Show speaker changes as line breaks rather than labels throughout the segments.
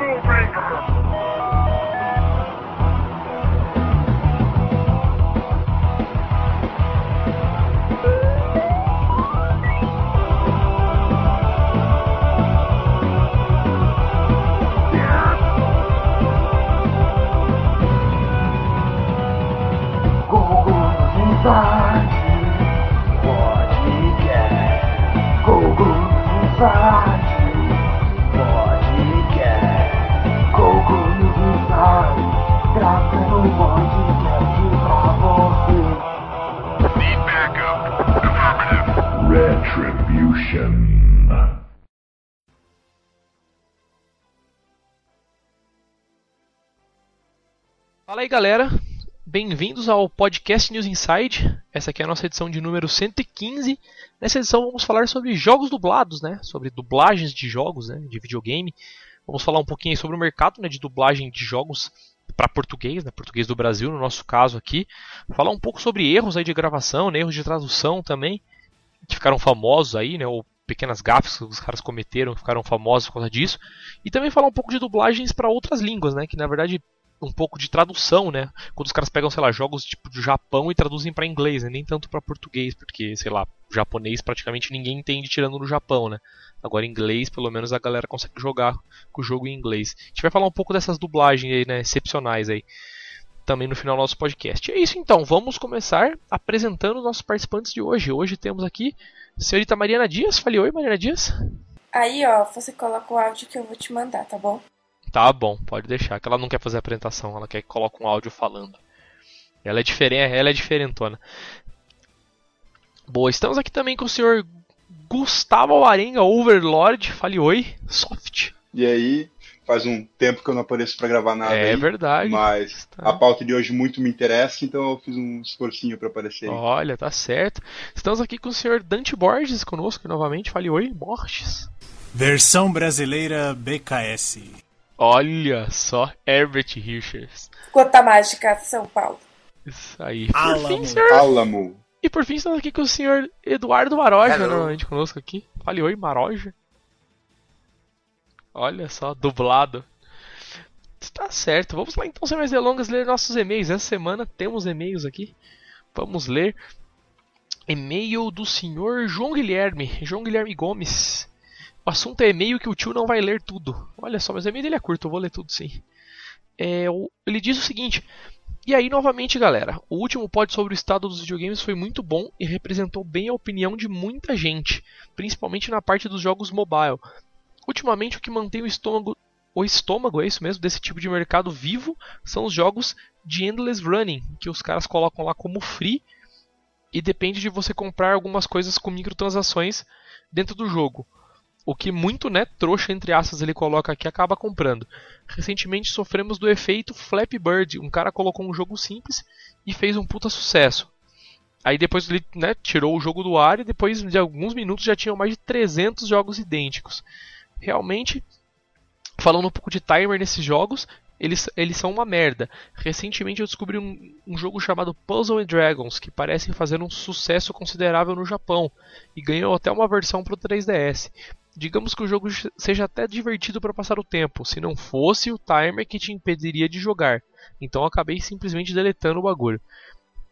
Afro Fala aí galera, bem-vindos ao podcast News Inside. Essa aqui é a nossa edição de número 115. Nessa edição vamos falar sobre jogos dublados, né? Sobre dublagens de jogos, né? De videogame. Vamos falar um pouquinho sobre o mercado né? de dublagem de jogos para português, né? Português do Brasil, no nosso caso aqui. Falar um pouco sobre erros aí de gravação, né? erros de tradução também, que ficaram famosos aí, né? Ou pequenas gafes que os caras cometeram, ficaram famosos por causa disso. E também falar um pouco de dublagens para outras línguas, né? Que na verdade um pouco de tradução, né? Quando os caras pegam, sei lá, jogos tipo do Japão e traduzem para inglês, né? nem tanto para português, porque, sei lá, japonês praticamente ninguém entende tirando no Japão, né? Agora inglês, pelo menos a galera consegue jogar com o jogo em inglês. A gente vai falar um pouco dessas dublagens aí, né, excepcionais aí, também no final do nosso podcast. É isso então, vamos começar apresentando os nossos participantes de hoje. Hoje temos aqui a senhorita Mariana Dias. Fale oi, Mariana Dias.
Aí, ó, você coloca o áudio que eu vou te mandar, tá bom?
Tá bom, pode deixar. Que ela não quer fazer a apresentação, ela quer que coloque um áudio falando. Ela é diferente, ela é diferentona. Boa, estamos aqui também com o senhor Gustavo Arenga, Overlord. Fale oi, soft.
E aí, faz um tempo que eu não apareço para gravar nada.
É
aí,
verdade.
Mas tá. a pauta de hoje muito me interessa, então eu fiz um esforcinho para aparecer. Aí.
Olha, tá certo. Estamos aqui com o senhor Dante Borges conosco novamente. Fale oi, Borges.
Versão brasileira BKS.
Olha só, Herbert Richards.
Conta Mágica, São Paulo.
Isso aí.
Alamo.
Fim, senhor...
Alamo.
E por fim, estamos aqui com o senhor Eduardo Maroja, normalmente conosco aqui. Fale oi, Maroja. Olha só, dublado. Está certo, vamos lá então, sem mais delongas, ler nossos e-mails. Essa semana temos e-mails aqui. Vamos ler e-mail do senhor João Guilherme, João Guilherme Gomes. O assunto é e-mail que o tio não vai ler tudo. Olha só, mas o e-mail dele é curto, eu vou ler tudo sim. É, ele diz o seguinte: E aí, novamente, galera, o último pod sobre o estado dos videogames foi muito bom e representou bem a opinião de muita gente, principalmente na parte dos jogos mobile. Ultimamente, o que mantém o estômago, o estômago, é isso mesmo, desse tipo de mercado vivo, são os jogos de endless running, que os caras colocam lá como free e depende de você comprar algumas coisas com microtransações dentro do jogo o que muito né, trouxa, entre aspas, ele coloca aqui, acaba comprando. Recentemente sofremos do efeito Flappy Bird. Um cara colocou um jogo simples e fez um puta sucesso. Aí depois ele né, tirou o jogo do ar e depois de alguns minutos já tinham mais de 300 jogos idênticos. Realmente, falando um pouco de timer nesses jogos, eles, eles são uma merda. Recentemente eu descobri um, um, jogo chamado Puzzle and Dragons, que parece fazer um sucesso considerável no Japão, e ganhou até uma versão para o 3DS. Digamos que o jogo seja até divertido para passar o tempo, se não fosse o timer que te impediria de jogar. Então acabei simplesmente deletando o bagulho.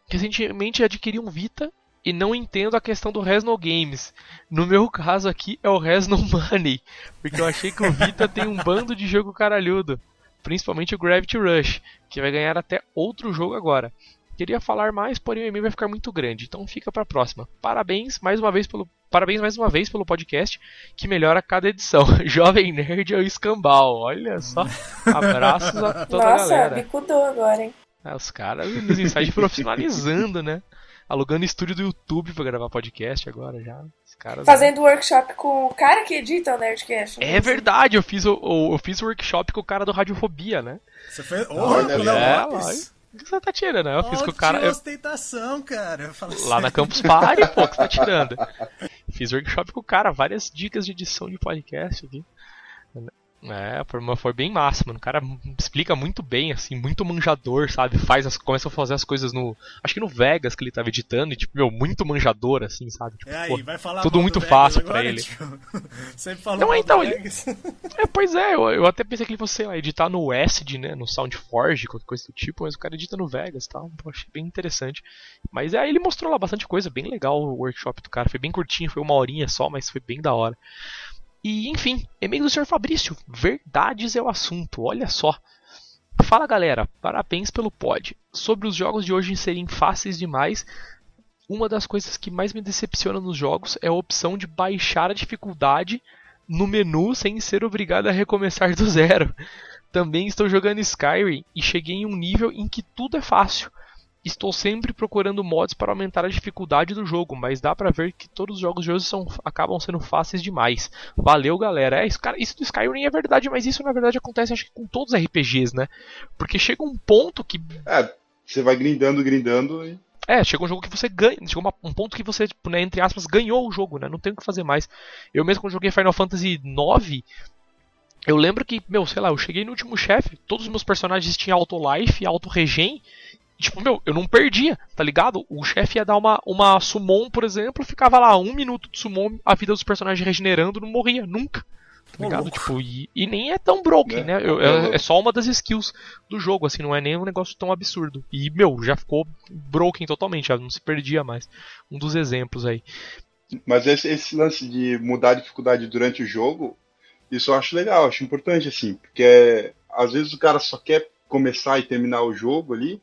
Recentemente adquiri um Vita e não entendo a questão do Resno Games. No meu caso aqui é o Resno Money, porque eu achei que o Vita tem um bando de jogo caralhudo, principalmente o Gravity Rush, que vai ganhar até outro jogo agora. Queria falar mais, porém o e-mail vai ficar muito grande, então fica para a próxima. Parabéns mais uma vez pelo parabéns mais uma vez pelo podcast que melhora cada edição. Jovem Nerd é o escambau. Olha só. Abraços a toda
Nossa,
a galera.
Nossa, bicudou agora, hein?
É, os caras nos ensaios profissionalizando, né? Alugando estúdio do YouTube para gravar podcast agora já. Os caras,
Fazendo né? workshop com o cara que edita o Nerdcast.
É verdade, eu fiz o, o, eu fiz o workshop com o cara do Radiofobia, né?
Você fez. Oh,
Olha,
Léo
é,
Lopes.
O que você tá tirando, né? Eu fiz
Ó,
com o cara.
que
eu-
ostentação, cara. Eu falo
lá na
sério.
Campus Party, pô, que você tá tirando. Fiz workshop com o cara, várias dicas de edição de podcast aqui. É, foi, bem massa, mano. O cara explica muito bem, assim, muito manjador, sabe? Faz as, começa a fazer as coisas no. Acho que no Vegas que ele tava editando, e, tipo, meu, muito manjador, assim, sabe? Tipo,
É
pô,
vai falar
tudo muito
Vegas
fácil pra
agora,
ele.
tio? Sempre falou
Não, então, ele-. É, pois é, eu, eu até pensei que ele fosse, sei lá, editar no Acid, né, no SoundForge, qualquer coisa do tipo, mas o cara edita no Vegas e tal, pô, achei bem interessante. Mas aí ele mostrou lá bastante coisa, bem legal o workshop do cara, foi bem curtinho, foi uma horinha só, mas foi bem da hora. E, enfim, e-mail do Sr. Fabrício, verdades é o assunto, olha só. Fala galera, parabéns pelo pod. Sobre os jogos de hoje serem fáceis demais, uma das coisas que mais me decepciona nos jogos é a opção de baixar a dificuldade no menu sem ser obrigado a recomeçar do zero. Também estou jogando Skyrim e cheguei em um nível em que tudo é fácil. Estou sempre procurando mods para aumentar a dificuldade do jogo, mas dá pra ver que todos os jogos de hoje são, acabam sendo fáceis demais. Valeu, galera. É, isso, cara, isso do Skyrim é verdade, mas isso na verdade acontece acho que com todos os RPGs, né? Porque chega um ponto que
É, você vai grindando, grindando e.
é, chega um jogo que você ganha. Chega uma- um ponto que você, tipo, né, entre aspas, ganhou o jogo, né? Não tem o que fazer mais. Eu mesmo quando joguei Final Fantasy IX, eu lembro que, meu, sei lá, eu cheguei no último chefe, todos os meus personagens tinham auto-life, auto-regen. Tipo, meu, eu não perdia, tá ligado? O chefe ia dar uma, uma summon, por exemplo, ficava lá um minuto de summon, a vida dos personagens regenerando, não morria nunca. Tá ligado?
louco.
Tipo, e, e nem é tão broken,
É,
né? Eu-
é
é, é só uma das skills do jogo, assim, não é nem um negócio tão absurdo. E, meu, já ficou broken totalmente, já não se perdia mais. Um dos exemplos aí.
Mas esse, esse lance de mudar a dificuldade durante o jogo, isso eu acho legal, acho importante, assim, porque é, às vezes o cara só quer começar e terminar o jogo ali,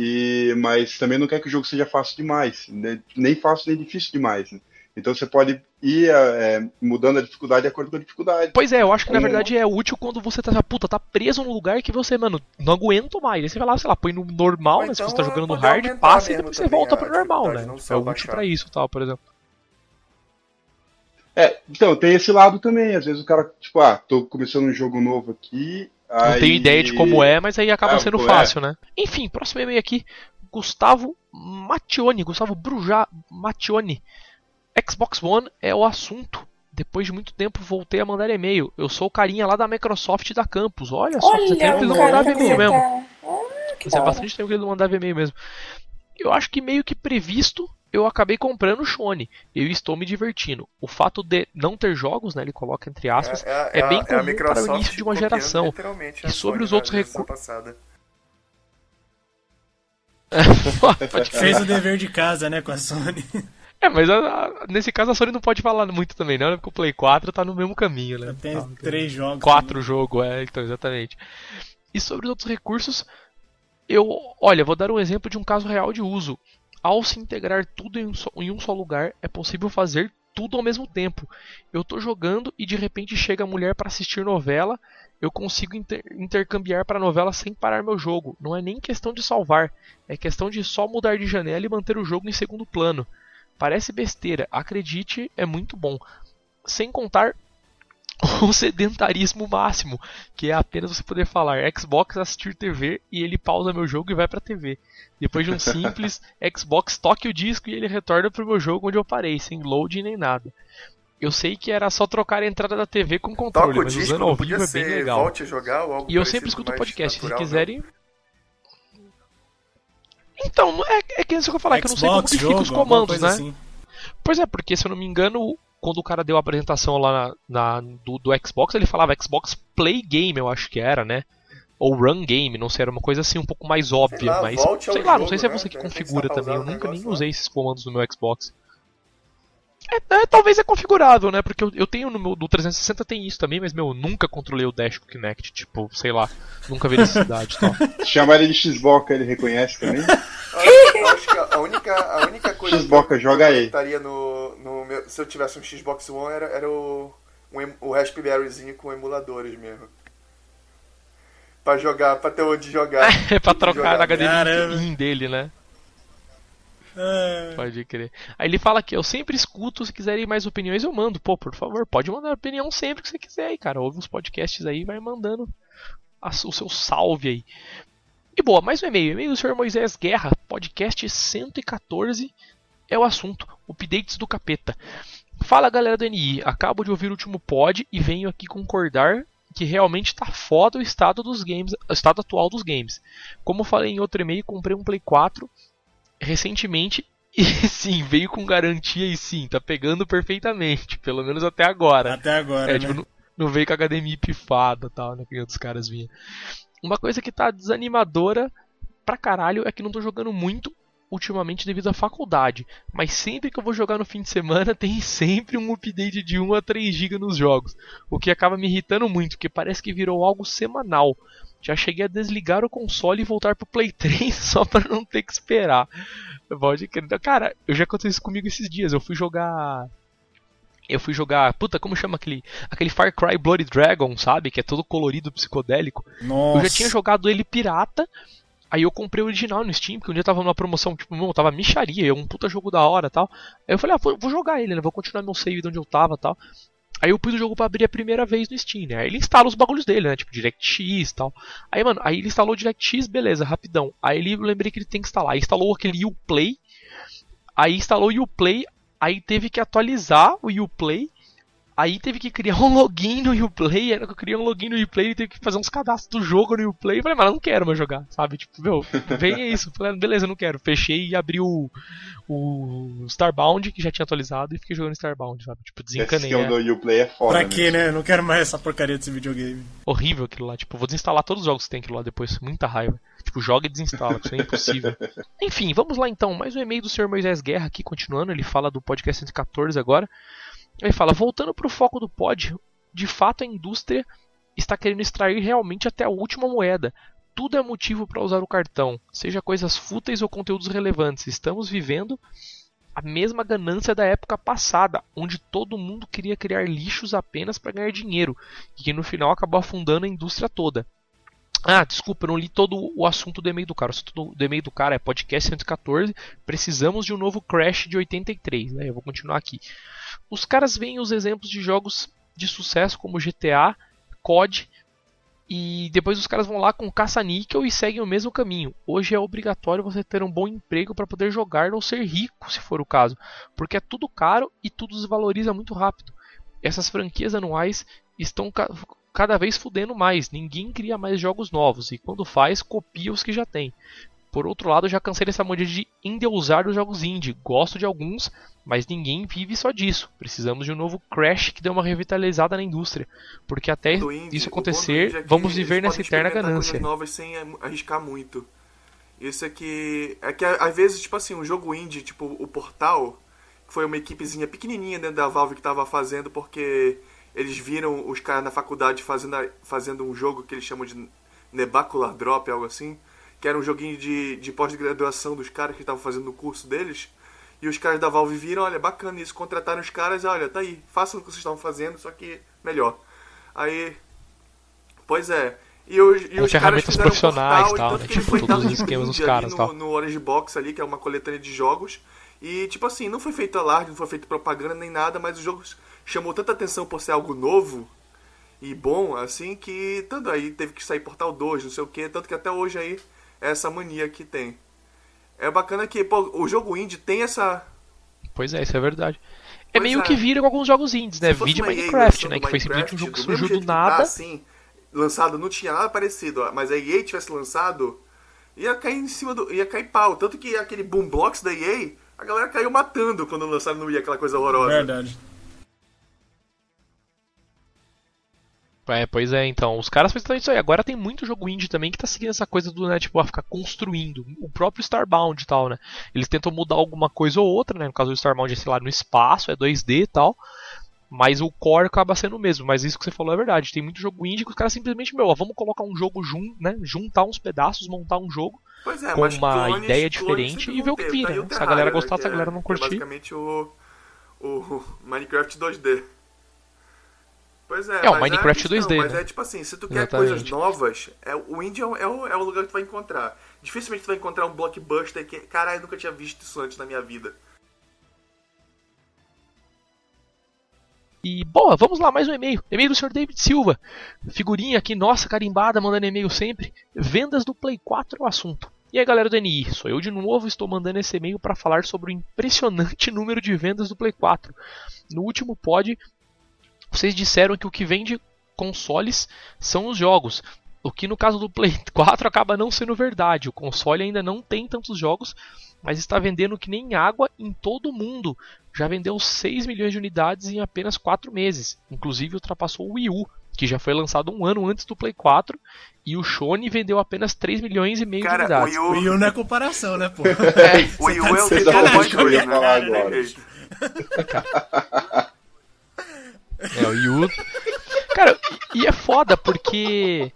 e mas também não quer que o jogo seja fácil demais, né? nem fácil nem difícil demais. né? Então você pode ir é, mudando a dificuldade de acordo com a dificuldade.
Pois é, eu acho que na verdade é útil quando você tá, puta, tá preso num lugar que você, mano, não aguento mais. Aí você vai lá, sei lá, põe no normal, né? Se
então
você tá jogando no hard, passa e depois você volta pro normal, né?
não
É útil
baixar.
pra isso, tal, por exemplo.
É, então, tem esse lado também. Às vezes o cara, tipo, ah, tô começando um jogo novo aqui.
Não
aí...
tenho ideia de como é, mas aí acaba
Ah,
sendo
pô, é.
fácil, né? Enfim, próximo e-mail aqui. Gustavo Mattioni. Gustavo Brujá Mattioni. Xbox One é o assunto. Depois de muito tempo voltei a mandar e-mail. Eu sou o carinha lá da Microsoft da Campus. Olha só, você tem
Olha
que não mandava e-mail
você
mesmo.
tá. Ah, que
Fazia
hora.
bastante tempo que ele não mandava e-mail mesmo. Eu acho que meio que previsto, eu acabei comprando o Shone. Eu estou me divertindo. O fato de não ter jogos, né, ele coloca entre aspas, é bem
a-
comum para o início de uma geração.
literalmente
E sobre
Sony
os outros recursos.
Fez o dever de casa, né, com a Sony.
É, mas a- a- nesse caso a Sony não pode falar muito também, não, né? Porque o Play 4 tá no mesmo caminho, né?
Tem
Tá,
três jogos.
Quatro jogos, é, então, exatamente. E sobre os outros recursos, eu, olha, vou dar um exemplo de um caso real de uso. Ao se integrar tudo em um só, em um só lugar, é possível fazer tudo ao mesmo tempo. Eu tô jogando e de repente chega a mulher para assistir novela, eu consigo inter- intercambiar para novela sem parar meu jogo. Não é nem questão de salvar, é questão de só mudar de janela e manter o jogo em segundo plano. Parece besteira, acredite, é muito bom. Sem contar o sedentarismo máximo, que é apenas você poder falar Xbox assistir TV e ele pausa meu jogo e vai pra TV. Depois de um simples Xbox toque o disco e ele retorna pro meu jogo onde eu parei, sem load nem nada. Eu sei que era só trocar a entrada da TV com controle,
Toca o
mas
disco,
usando ao vivo
podia
é bem
ser
legal.
volte a jogar ou algo
E eu sempre escuto podcast, se
natural, né?
quiserem. Então, não é, é que isso que eu falar, que eu não sei como
Xbox,
que fica os comandos, né?
assim.
Pois é, porque se eu não me engano, quando o cara deu a apresentação lá na, na- do, do Xbox, ele falava Xbox Play Game, eu acho que era, né? Ou Run Game, não sei, era uma coisa assim um pouco mais óbvia,
lá,
mas sei lá, não
jogo,
sei se é
né?
você que
De repente
configura
tá
também, eu nunca nem usei esses comandos no meu Xbox. É, é, talvez é configurável, né? Porque eu, eu tenho no meu do 360 tem isso também, mas meu, eu nunca controlei o Dash com o Kinect, tipo, sei lá, nunca vi necessidade e tal.
Chamar ele de Xbox, ele reconhece também.
Eu acho que a única, a única coisa
Xbox,
que eu
joga aí.
estaria no, no meu, se eu tivesse um Xbox One era, era o, um o Raspberryzinho com emuladores mesmo. Pra jogar, pra ter onde jogar.
É pra trocar
Jogar.
na HD dele, né?
É,
Pode crer. Aí ele fala que eu sempre escuto, se quiserem mais opiniões eu mando. Pô, por favor, pode mandar opinião sempre que você quiser aí, cara. Ouve uns podcasts aí vai mandando o seu salve aí. E boa, mais um e-mail. E-mail do Sr. Moisés Guerra, podcast 114 é o assunto. Updates do capeta. Fala galera do NI, acabo de ouvir o último pod e venho aqui concordar que realmente tá foda o estado dos games, o estado atual dos games. Como falei em outro e-mail, comprei um Play 4 recentemente e sim, veio com garantia e sim, tá pegando perfeitamente, pelo menos até agora.
Até agora,
É,
né?
tipo, não, não veio com a HDMI pifada tal, né? Que outros caras vinham. Uma coisa que tá desanimadora pra caralho é que não tô jogando muito ultimamente devido à faculdade. Mas sempre que eu vou jogar no fim de semana, tem sempre um update de 1 a 3 GB nos jogos. O que acaba me irritando muito, porque parece que virou algo semanal. Já cheguei a desligar o console e voltar pro Play 3 só pra não ter que esperar. Pode crer. Cara, eu já aconteceu isso comigo esses dias. Eu fui jogar eu fui jogar, puta, como chama aquele, aquele Far Cry Bloody Dragon, sabe? Que é todo colorido, psicodélico.
Nossa.
Eu já tinha jogado ele pirata, aí eu comprei o original no Steam, porque um dia tava numa promoção, tipo, meu, tava micharia, um puta jogo da hora tal. Aí eu falei, ah, vou, vou jogar ele, né? Vou continuar meu save de onde eu tava tal. Aí eu pus o jogo pra abrir a primeira vez no Steam, né? Aí ele instala os bagulhos dele, né? Tipo, DirectX e tal. Aí, mano, aí ele instalou o DirectX, beleza, rapidão. Aí ele, eu lembrei que ele tem que instalar. Aí instalou aquele Uplay. Aí instalou o Uplay. Aí teve que atualizar o Uplay. Aí teve que criar um login no Uplay. Era que eu criei um login no Uplay e teve que fazer uns cadastros do jogo no Uplay. Eu falei, mas eu não quero mais jogar, sabe? Tipo, meu, vem é isso. Eu Falei, beleza, eu não quero. Fechei e abri o, o Starbound, que já tinha atualizado, e fiquei jogando Starbound, sabe? Tipo,
Esse
desencanei. É
do Uplay é foda.
Pra
né?
quê, né? Eu não quero mais essa porcaria desse videogame.
horrível aquilo lá. Tipo, vou desinstalar todos os jogos que tem aquilo lá depois. Muita raiva. Tipo, joga e desinstala, isso é impossível. Enfim, vamos lá então. Mais um e-mail do Sr. Moisés Guerra aqui, continuando. Ele fala do podcast 114 agora. Ele fala: voltando pro foco do pod, de fato a indústria está querendo extrair realmente até a última moeda. Tudo é motivo para usar o cartão, seja coisas fúteis ou conteúdos relevantes. Estamos vivendo a mesma ganância da época passada, onde todo mundo queria criar lixos apenas para ganhar dinheiro, e que no final acabou afundando a indústria toda. Ah, desculpa, eu não li todo o assunto do e-mail do cara. O assunto do e-mail do cara é podcast 114. Precisamos de um novo Crash de 83. Né? Eu vou continuar aqui. Os caras veem os exemplos de jogos de sucesso como GTA, COD, e depois os caras vão lá com caça-níquel e seguem o mesmo caminho. Hoje é obrigatório você ter um bom emprego para poder jogar ou ser rico, se for o caso, porque é tudo caro e tudo desvaloriza muito rápido. Essas franquias anuais estão ca- cada vez fudendo mais, ninguém cria mais jogos novos e quando faz, copia os que já tem. Por outro lado, eu já cansei dessa mania de endeusar os jogos indie. Gosto de alguns, mas ninguém vive só disso. Precisamos de um novo Crash que dê uma revitalizada na indústria. Porque até
indie,
isso acontecer,
é
vamos viver nessa eterna ganância.
novas sem arriscar muito. Isso é que. É que às vezes, tipo assim, um jogo indie, tipo o Portal, que foi uma equipezinha pequenininha dentro da Valve que tava fazendo porque eles viram os caras na faculdade fazendo, fazendo um jogo que eles chamam de Nebacular Drop, algo assim. Que era um joguinho de, de pós-graduação dos caras que estavam fazendo o curso deles. E os caras da Valve viram, olha, bacana isso, contrataram os caras, olha, tá aí, façam o que vocês estavam fazendo, só que melhor. Aí. Pois é. E, os, e os caras
ferramentas
fizeram um
profissionais
portal,
e tal, né? Tipo, todos os esquemas dos caras
no,
tal.
no Orange Box ali, que é uma coletânea de jogos. E, tipo assim, não foi feito alarde, não foi feito propaganda nem nada, mas o jogo chamou tanta atenção por ser algo novo e bom, assim, que tanto aí teve que sair Portal 2, não sei o que, tanto que até hoje aí essa mania que tem. É bacana que, pô, o jogo indie tem essa.
Pois é, isso é verdade. É
Pois
meio
é.
que vira com alguns jogos indies, né? Vídeo
EA
Minecraft,
lançando
né? Que foi simplesmente um jogo que
do
surgiu do
tá,
nada.
assim, lançado, não tinha nada parecido, ó, mas a EA tivesse lançado, ia cair em cima do. ia cair pau. Tanto que aquele Boom Blocks da EA, a galera caiu matando quando lançaram no EA aquela coisa horrorosa.
Verdade.
É, pois é, então. Os caras fizeram isso aí. Agora tem muito jogo indie também que tá seguindo essa coisa do, né, tipo, a ficar construindo. O próprio Starbound e tal, né? Eles tentam mudar alguma coisa ou outra, né? No caso do Starbound é, sei lá, no espaço, é 2D e tal. Mas o core acaba sendo o mesmo. Mas isso que você falou é verdade. Tem muito jogo indie que os caras simplesmente, meu, ó, vamos colocar um jogo junto, né? Juntar uns pedaços, montar um jogo.
Pois é,
com uma
clones-
ideia diferente e ver o que vira,
Tá
né? Se a galera gostar, se a galera
é-
não
que
curtir.
É basicamente o, o Minecraft 2D. Pois é,
É, o
mas
Minecraft
a questão,
2D,
Mas
né?
é tipo assim, se tu quer
Exatamente.
coisas novas, é, o indie é, o- é o, é lugar que tu vai encontrar. Dificilmente tu vai encontrar um blockbuster que, caralho, eu nunca tinha visto isso antes na minha vida.
E, boa, vamos lá, mais um e-mail. E-mail do Sr. David Silva. Figurinha aqui, nossa, carimbada, mandando e-mail sempre. Vendas do Play 4 é o assunto. E aí, galera do NI, sou eu de novo, estou mandando esse e-mail para falar sobre o impressionante número de vendas do Play 4. No último pod, vocês disseram que o que vende consoles são os jogos. O que no caso do Play 4 acaba não sendo verdade. O console ainda não tem tantos jogos, mas está vendendo que nem água em todo o mundo. Já vendeu 6 milhões de unidades em apenas 4 meses. Inclusive ultrapassou o Wii U, que já foi lançado um ano antes do Play 4, e o Sony vendeu apenas 3 milhões e meio
Cara,
de unidades.
o Wii U,
não é comparação, né, pô?
o Wii U é o que
eu ia falar
né?
agora.
É, o Wii U. Cara, e é foda porque.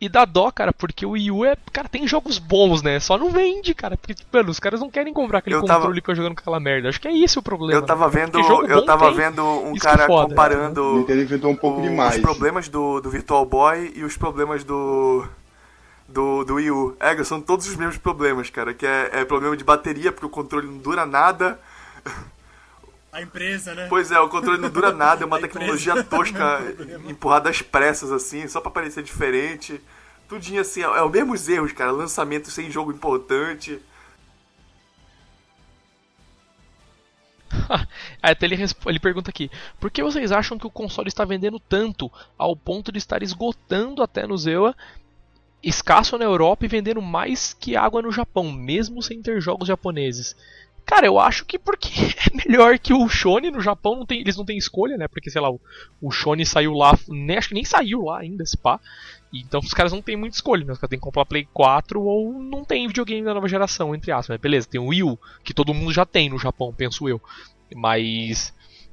E dá dó, cara, porque o Wii U é. Cara, tem jogos bons, né? Só não vende, cara. Porque, mano, os caras não querem comprar aquele
Eu tava-
controle pra jogando aquela merda. Acho que é esse o problema.
Eu tava
né?
vendo, eu tava
tem.
vendo um
Isso
cara
é foda,
comparando
Nintendo inventou um pouco
o-
demais.
os problemas do, do Virtual Boy e os problemas do do, do Wii U. É, são todos os mesmos problemas, cara. Que é, é problema de bateria, porque o controle não dura nada.
A empresa, né?
Pois é, o controle não dura nada, é uma
A
tecnologia tosca, empurrada às pressas, assim, só pra parecer diferente. Tudinho assim, é, é os mesmos erros, cara. Lançamento sem jogo importante.
Aí até ele, ele pergunta aqui: por que vocês acham que o console está vendendo tanto ao ponto de estar esgotando até no Zewa, escasso na Europa e vendendo mais que água no Japão, mesmo sem ter jogos japoneses? Cara, eu acho que porque é melhor que o Shone no Japão, não tem, eles não têm escolha, né? Porque, sei lá, o, o Shone saiu lá, nem, acho que nem saiu lá ainda, esse pá. Então os caras não têm muita escolha, né? Os caras têm que comprar Play 4 ou não tem videogame da nova geração, entre aspas. Beleza, tem o Wii U, que todo mundo já tem no Japão, penso eu. Mas.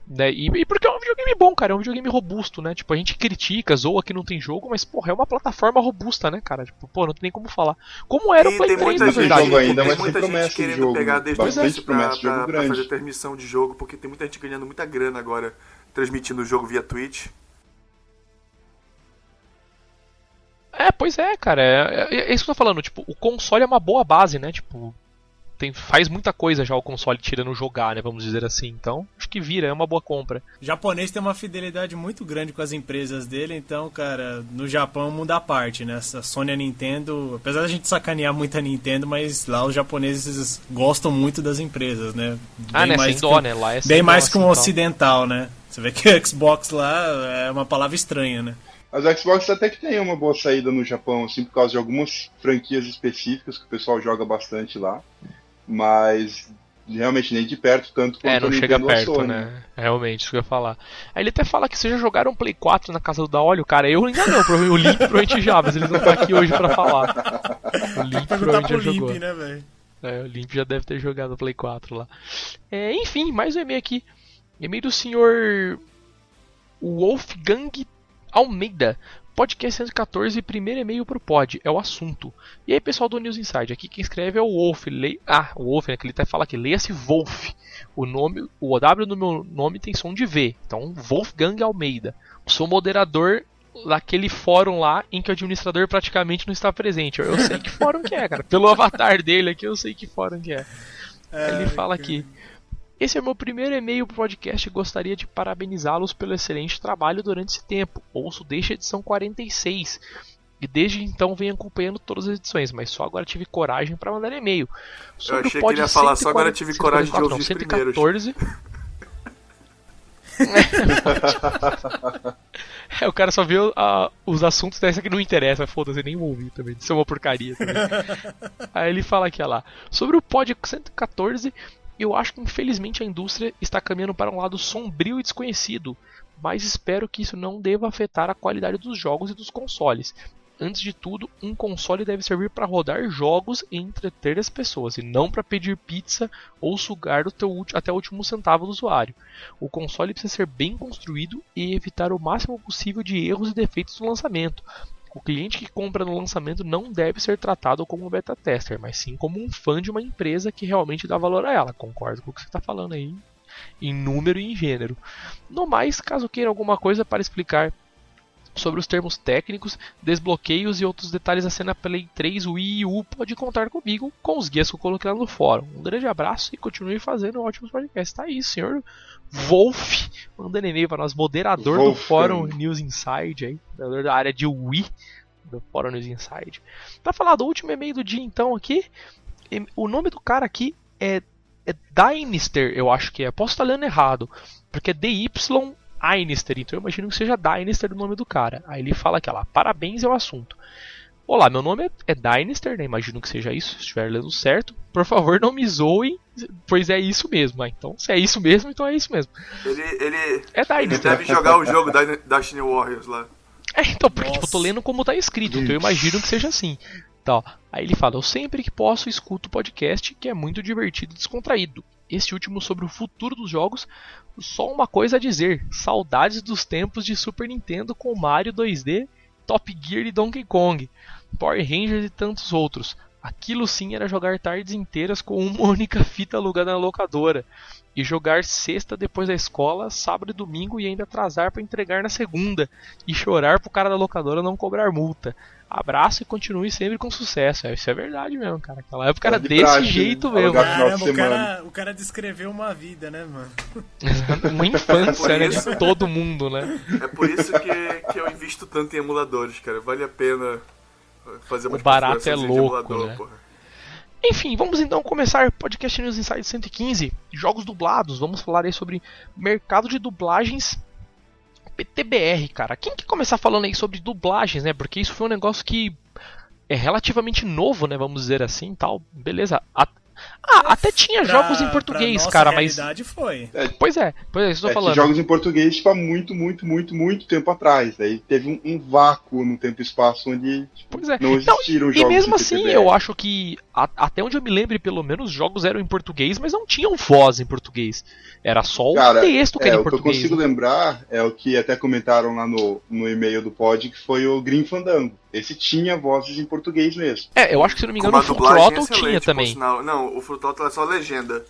Né, e, e porque é um videogame bom, cara, é um videogame robusto, né? Tipo, a gente critica, zoa que não tem jogo, mas, porra, é uma plataforma robusta, né, cara? Tipo, pô, não tem nem como falar. Como era
E
o Play
tem
3,
muita
na
gente,
verdade.
jogo ainda,
tem
mas
muita gente querendo
jogo,
pegar desde o
bastante
início pra,
promessa de jogo
pra- pra fazer transmissão de jogo, porque tem muita gente ganhando muita grana agora transmitindo o jogo via Twitch.
É, pois é, cara. É, é- é isso que eu tô falando. Tipo, o console é uma boa base, né? Tipo, tem, faz muita coisa já o console tirando jogar, né? Vamos dizer assim. Então, acho que vira, é uma boa compra.
O japonês tem uma fidelidade muito grande com as empresas dele, então, cara, no Japão muda a parte, né? A Sony e a Nintendo, apesar da gente sacanear muito a Nintendo, mas lá os japoneses gostam muito das empresas, né?
Ah, né? Sem
que
dó,
um-
né? Lá é sem
Bem
dó,
mais que um
assim, tal.
ocidental, né? Você vê que o Xbox lá é uma palavra estranha, né?
Mas o Xbox até que tem uma boa saída no Japão, assim, por causa de algumas franquias específicas que o pessoal joga bastante lá. Mas realmente nem de perto tanto quanto
É, não chega perto,
Sony.
né? Realmente, isso que eu ia falar. Aí ele até fala que vocês já jogaram Play 4 na casa do Daolio, cara. Eu ainda não, o Link provavelmente já, mas eles não estão aqui hoje pra falar. O Link
Perguntar
provavelmente
pro
já jogou.
Limp, né, velho?
É, o Limp já deve ter jogado o Play 4 lá. É, enfim, mais um e-mail aqui. E-mail do senhor Wolfgang Almeida. Podcast 114, primeiro e-mail pro pod, é o assunto. E aí, pessoal do News Inside, aqui quem escreve é o Wolf. Le... Ah, o Wolf, né, que ele até fala aqui, leia-se Wolf. O nome, o W no meu nome tem som de V, então Wolfgang Almeida. Sou moderador daquele fórum lá em que o administrador praticamente não está presente. Eu, eu sei que fórum que é, cara. Pelo avatar dele aqui, eu sei que fórum que é. Ele
Ai,
fala
cara.
aqui. Esse é o meu primeiro e-mail pro podcast e gostaria de parabenizá-los pelo excelente trabalho durante esse tempo. Ouço desde a edição 46 e desde então venho acompanhando todas as edições, mas só agora tive coragem para mandar e-mail. Sobre
achei
o
que
pod
ele ia falar, só
140
agora tive coragem de
144,
ouvir
não, 114. É, o cara só viu ah, os assuntos dessa que não interessa, foda-se, nem vou ouvir também. Isso é uma porcaria também. Aí ele fala aqui, ó lá. Sobre o pod 114, eu acho que infelizmente a indústria está caminhando para um lado sombrio e desconhecido, mas espero que isso não deva afetar a qualidade dos jogos e dos consoles. Antes de tudo, um console deve servir para rodar jogos e entreter as pessoas, e não para pedir pizza ou sugar do teu até o último centavo do usuário. O console precisa ser bem construído e evitar o máximo possível de erros e defeitos no lançamento. O cliente que compra no lançamento não deve ser tratado como um beta tester, mas sim como um fã de uma empresa que realmente dá valor a ela. Concordo com o que você está falando aí, em número e em gênero. No mais, caso queira alguma coisa para explicar sobre os termos técnicos, desbloqueios e outros detalhes da cena Play 3 Wii U, pode contar comigo com os guias que eu coloquei lá no fórum. Um grande abraço e continue fazendo ótimos podcasts. Tá aí, senhor Wolf, mandando e-mail para nós, moderador do
Wolfgang.
fórum News Inside, aí, moderador da área de Wii do fórum News Inside. Pra falar do último e-mail do dia, então, aqui, o nome do cara aqui é, é Dynister, eu acho que é. Posso estar lendo errado, porque é Einister, então eu imagino que seja Dinister o nome do cara. Aí ele fala aqui, ó lá, parabéns é o assunto. Olá, meu nome é, é Dinister, né? Imagino que seja isso, se estiver lendo certo. Por favor, não me zoem, pois é isso mesmo. Ah, então, se é isso mesmo, então é isso mesmo.
Ele, ele,
É
ele deve jogar o jogo da Destiny Warriors lá.
É, então, porque tipo, eu tô lendo como tá escrito, então eu imagino que seja assim. Tá, ó. Aí ele fala: Eu sempre que posso escuto o podcast, que é muito divertido e descontraído. Este último sobre o futuro dos jogos, só uma coisa a dizer: saudades dos tempos de Super Nintendo com Mario 2D, Top Gear e Donkey Kong, Power Rangers e tantos outros. Aquilo sim era jogar tardes inteiras com uma única fita alugada na locadora. E jogar sexta depois da escola, sábado e domingo e ainda atrasar para entregar na segunda. E chorar pro cara da locadora não cobrar multa. Abraço e continue sempre com sucesso. É, isso é verdade mesmo, cara. Aquela época era
É de
desse
praxe,
jeito mesmo.
Caramba, o cara, o cara descreveu uma vida, né, mano?
Uma infância,
Por
né?
isso-
De todo mundo, né?
É por isso que, que eu invisto tanto em emuladores, cara. Vale a pena fazer uma
O barato é louco,
emulador,
né?
porra.
Enfim, vamos então começar Podcast News Inside 115, jogos dublados. Vamos falar aí sobre mercado de dublagens PTBR, cara. Quem quer começar falando aí sobre dublagens, né? Porque isso foi um negócio que é relativamente novo, né? Vamos dizer assim, tal. Beleza. A- Ah, até tinha
Pra-
jogos em português,
nossa
cara, mas
foi.
pois é, pois é, isso que eu
É,
tô
que
falando.
jogos em português, tipo, há muito, muito, muito, muito tempo atrás. Daí teve um, um vácuo no tempo e espaço onde tipo,
Pois é.
não existiram
e
jogos
mesmo
em
assim, eu acho que a- até onde eu me lembre, pelo menos, os jogos eram em português, mas não tinham voz em português. Era só o
Cara,
texto que
É,
era em
o que eu
português.
consigo
né?
lembrar é o que até comentaram lá no, no e-mail do pod, que foi o Green Fandango. Esse tinha vozes em português mesmo.
É, eu acho que se não me engano o Full Throttle tinha também.
sinal. Não, o Full Throttle é só legenda.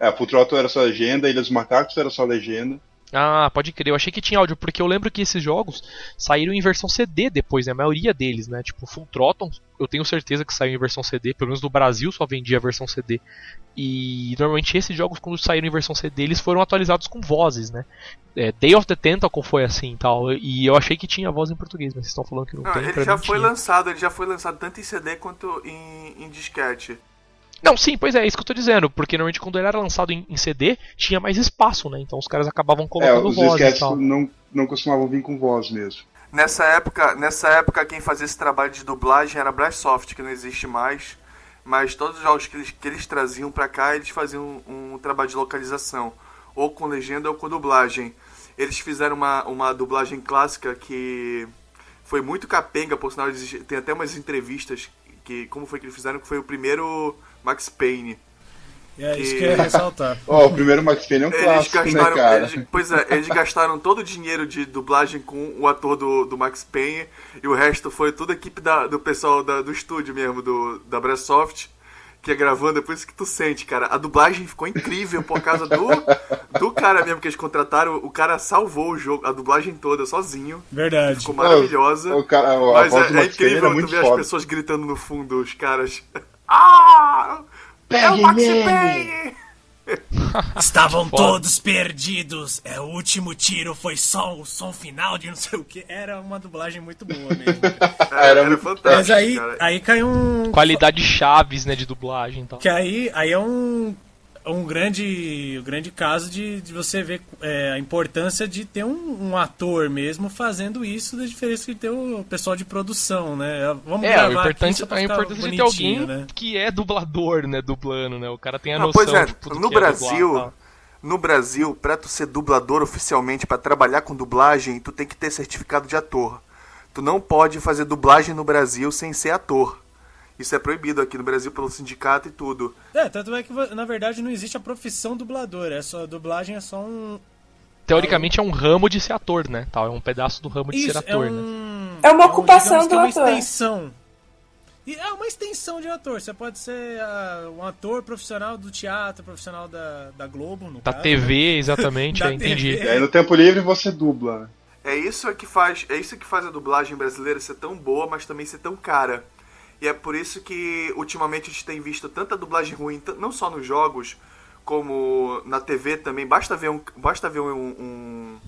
É, Full Throttle era só legenda, Ilha dos Macacos era só legenda.
Ah, pode crer. Eu achei que tinha áudio, porque eu lembro que esses jogos saíram em versão CD depois, né? A maioria deles, né? Tipo, Full Throttle, eu tenho certeza que saiu em versão CD, pelo menos no Brasil só vendia a versão CD. E normalmente esses jogos, quando saíram em versão CD, eles foram atualizados com vozes, né? É, Day of the Tentacle foi assim e tal. E eu achei que tinha voz em português, mas vocês estão falando que não,
Não,
tem.
ele já foi
tinha.
lançado, ele já foi lançado tanto em CD quanto em, em disquete.
Não, sim, pois é, é isso que eu tô dizendo. Porque normalmente quando ele era lançado em, em CD, tinha mais espaço, né? Então os caras acabavam
É,
colocando
os
vozes e tal.
não, não costumavam vir com voz mesmo.
Nessa época, nessa época quem fazia esse trabalho de dublagem era a Blastsoft, que não existe mais. Mas todos os jogos que eles, que eles traziam pra cá, eles faziam um, um trabalho de localização. Ou com legenda ou com dublagem. Eles fizeram uma, uma dublagem clássica que foi muito capenga, por sinal, eles- tem até umas entrevistas que como foi que eles fizeram, que foi o primeiro Max Payne.
É isso
Que-
que eu ia ressaltar.
Ó, o primeiro Max Payne é um
Eles
clássico, né, cara?
eles- pois é, eles gastaram todo o dinheiro de dublagem com o ator do, do Max Payne e o resto foi toda a equipe da- do pessoal da- do estúdio mesmo, do, da Brasoft, que é gravando, é por isso que tu sente, cara. A dublagem ficou incrível por causa do, do cara mesmo que eles contrataram. O cara salvou o jogo, a dublagem toda sozinho.
Verdade.
Ficou maravilhosa.
O, cara, a
Mas é, é incrível tu ver as pessoas gritando no fundo, os caras. Ah! É o
Pegue
Max
nele!
Payne!
Estavam
Foda.
todos perdidos. É, o último tiro foi só o som final de não sei o que. Era uma dublagem muito boa mesmo.
Era
Era
muito-
fantástico.
Mas aí,
cara.
aí cai um.
Qualidade chaves, né, de dublagem e tal.
Que aí, aí é um, um grande, um grande caso de, de você ver é, a importância de ter um, um ator mesmo fazendo isso, da diferença de ter o pessoal de produção, né? Vamos
É, a
gravar aqui
importância,
só pra
a
ficar
importância de ter alguém
né?
que é dublador, né, dublando, né? O cara tem a
Não,
noção,
pois é,
tipo, do
no
que é
Brasil,
dublar, tá?
no Brasil, pra tu ser dublador oficialmente, pra trabalhar com dublagem, tu tem que ter certificado de ator. Tu não pode fazer dublagem no Brasil sem ser ator. Isso é proibido aqui no Brasil pelo sindicato e tudo.
É, tanto é que na verdade não existe a profissão dublador, é só a dublagem é só um
Teoricamente é um ramo de ser ator, né? Tal, é um pedaço do ramo de
Isso,
ser ator,
é
né?
um
É uma
um,
ocupação
é
do
uma
ator.
extensão. E é uma extensão de ator. Você pode ser ah, um ator profissional do teatro, profissional da, da Globo, no
Da
caso,
TV, exatamente,
Da
é, entendi.
TV.
E aí no tempo livre você dubla. né?
É isso que faz, é isso que faz a dublagem brasileira ser tão boa, mas também ser tão cara. E é por isso que ultimamente a gente tem visto tanta dublagem ruim, não só nos jogos, como na TV também. Basta ver, um, basta ver um, um-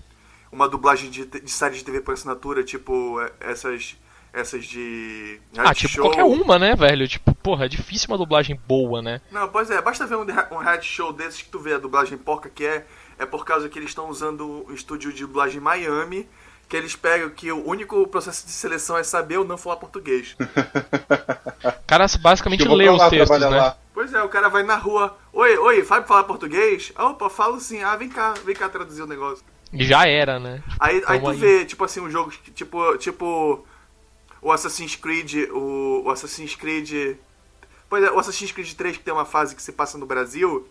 uma dublagem de, de série de TV por assinatura, tipo é, essas essas de.
Ah, tipo
show.
qualquer uma, né, velho? Tipo, porra, é difícil uma dublagem boa, né?
Não, pois é, basta ver um, um reality show desses que tu vê a dublagem porca que é, é por causa que eles estão usando um estúdio de dublagem em Miami, que eles pegam que o único processo de seleção é saber ou não falar português.
O cara basicamente lê os
lá
textos, né?
lá.
Pois é, o cara vai na rua, oi, oi, sabe falar português? Ah, Opa, falo sim, ah, vem cá, vem cá traduzir o negócio.
Já era, né?
Aí, aí tu
aí.
vê, tipo assim, um jogo tipo, tipo o Assassin's Creed, o, o Assassin's Creed. Pois é, o Assassin's Creed 3 que tem uma fase que se passa no Brasil.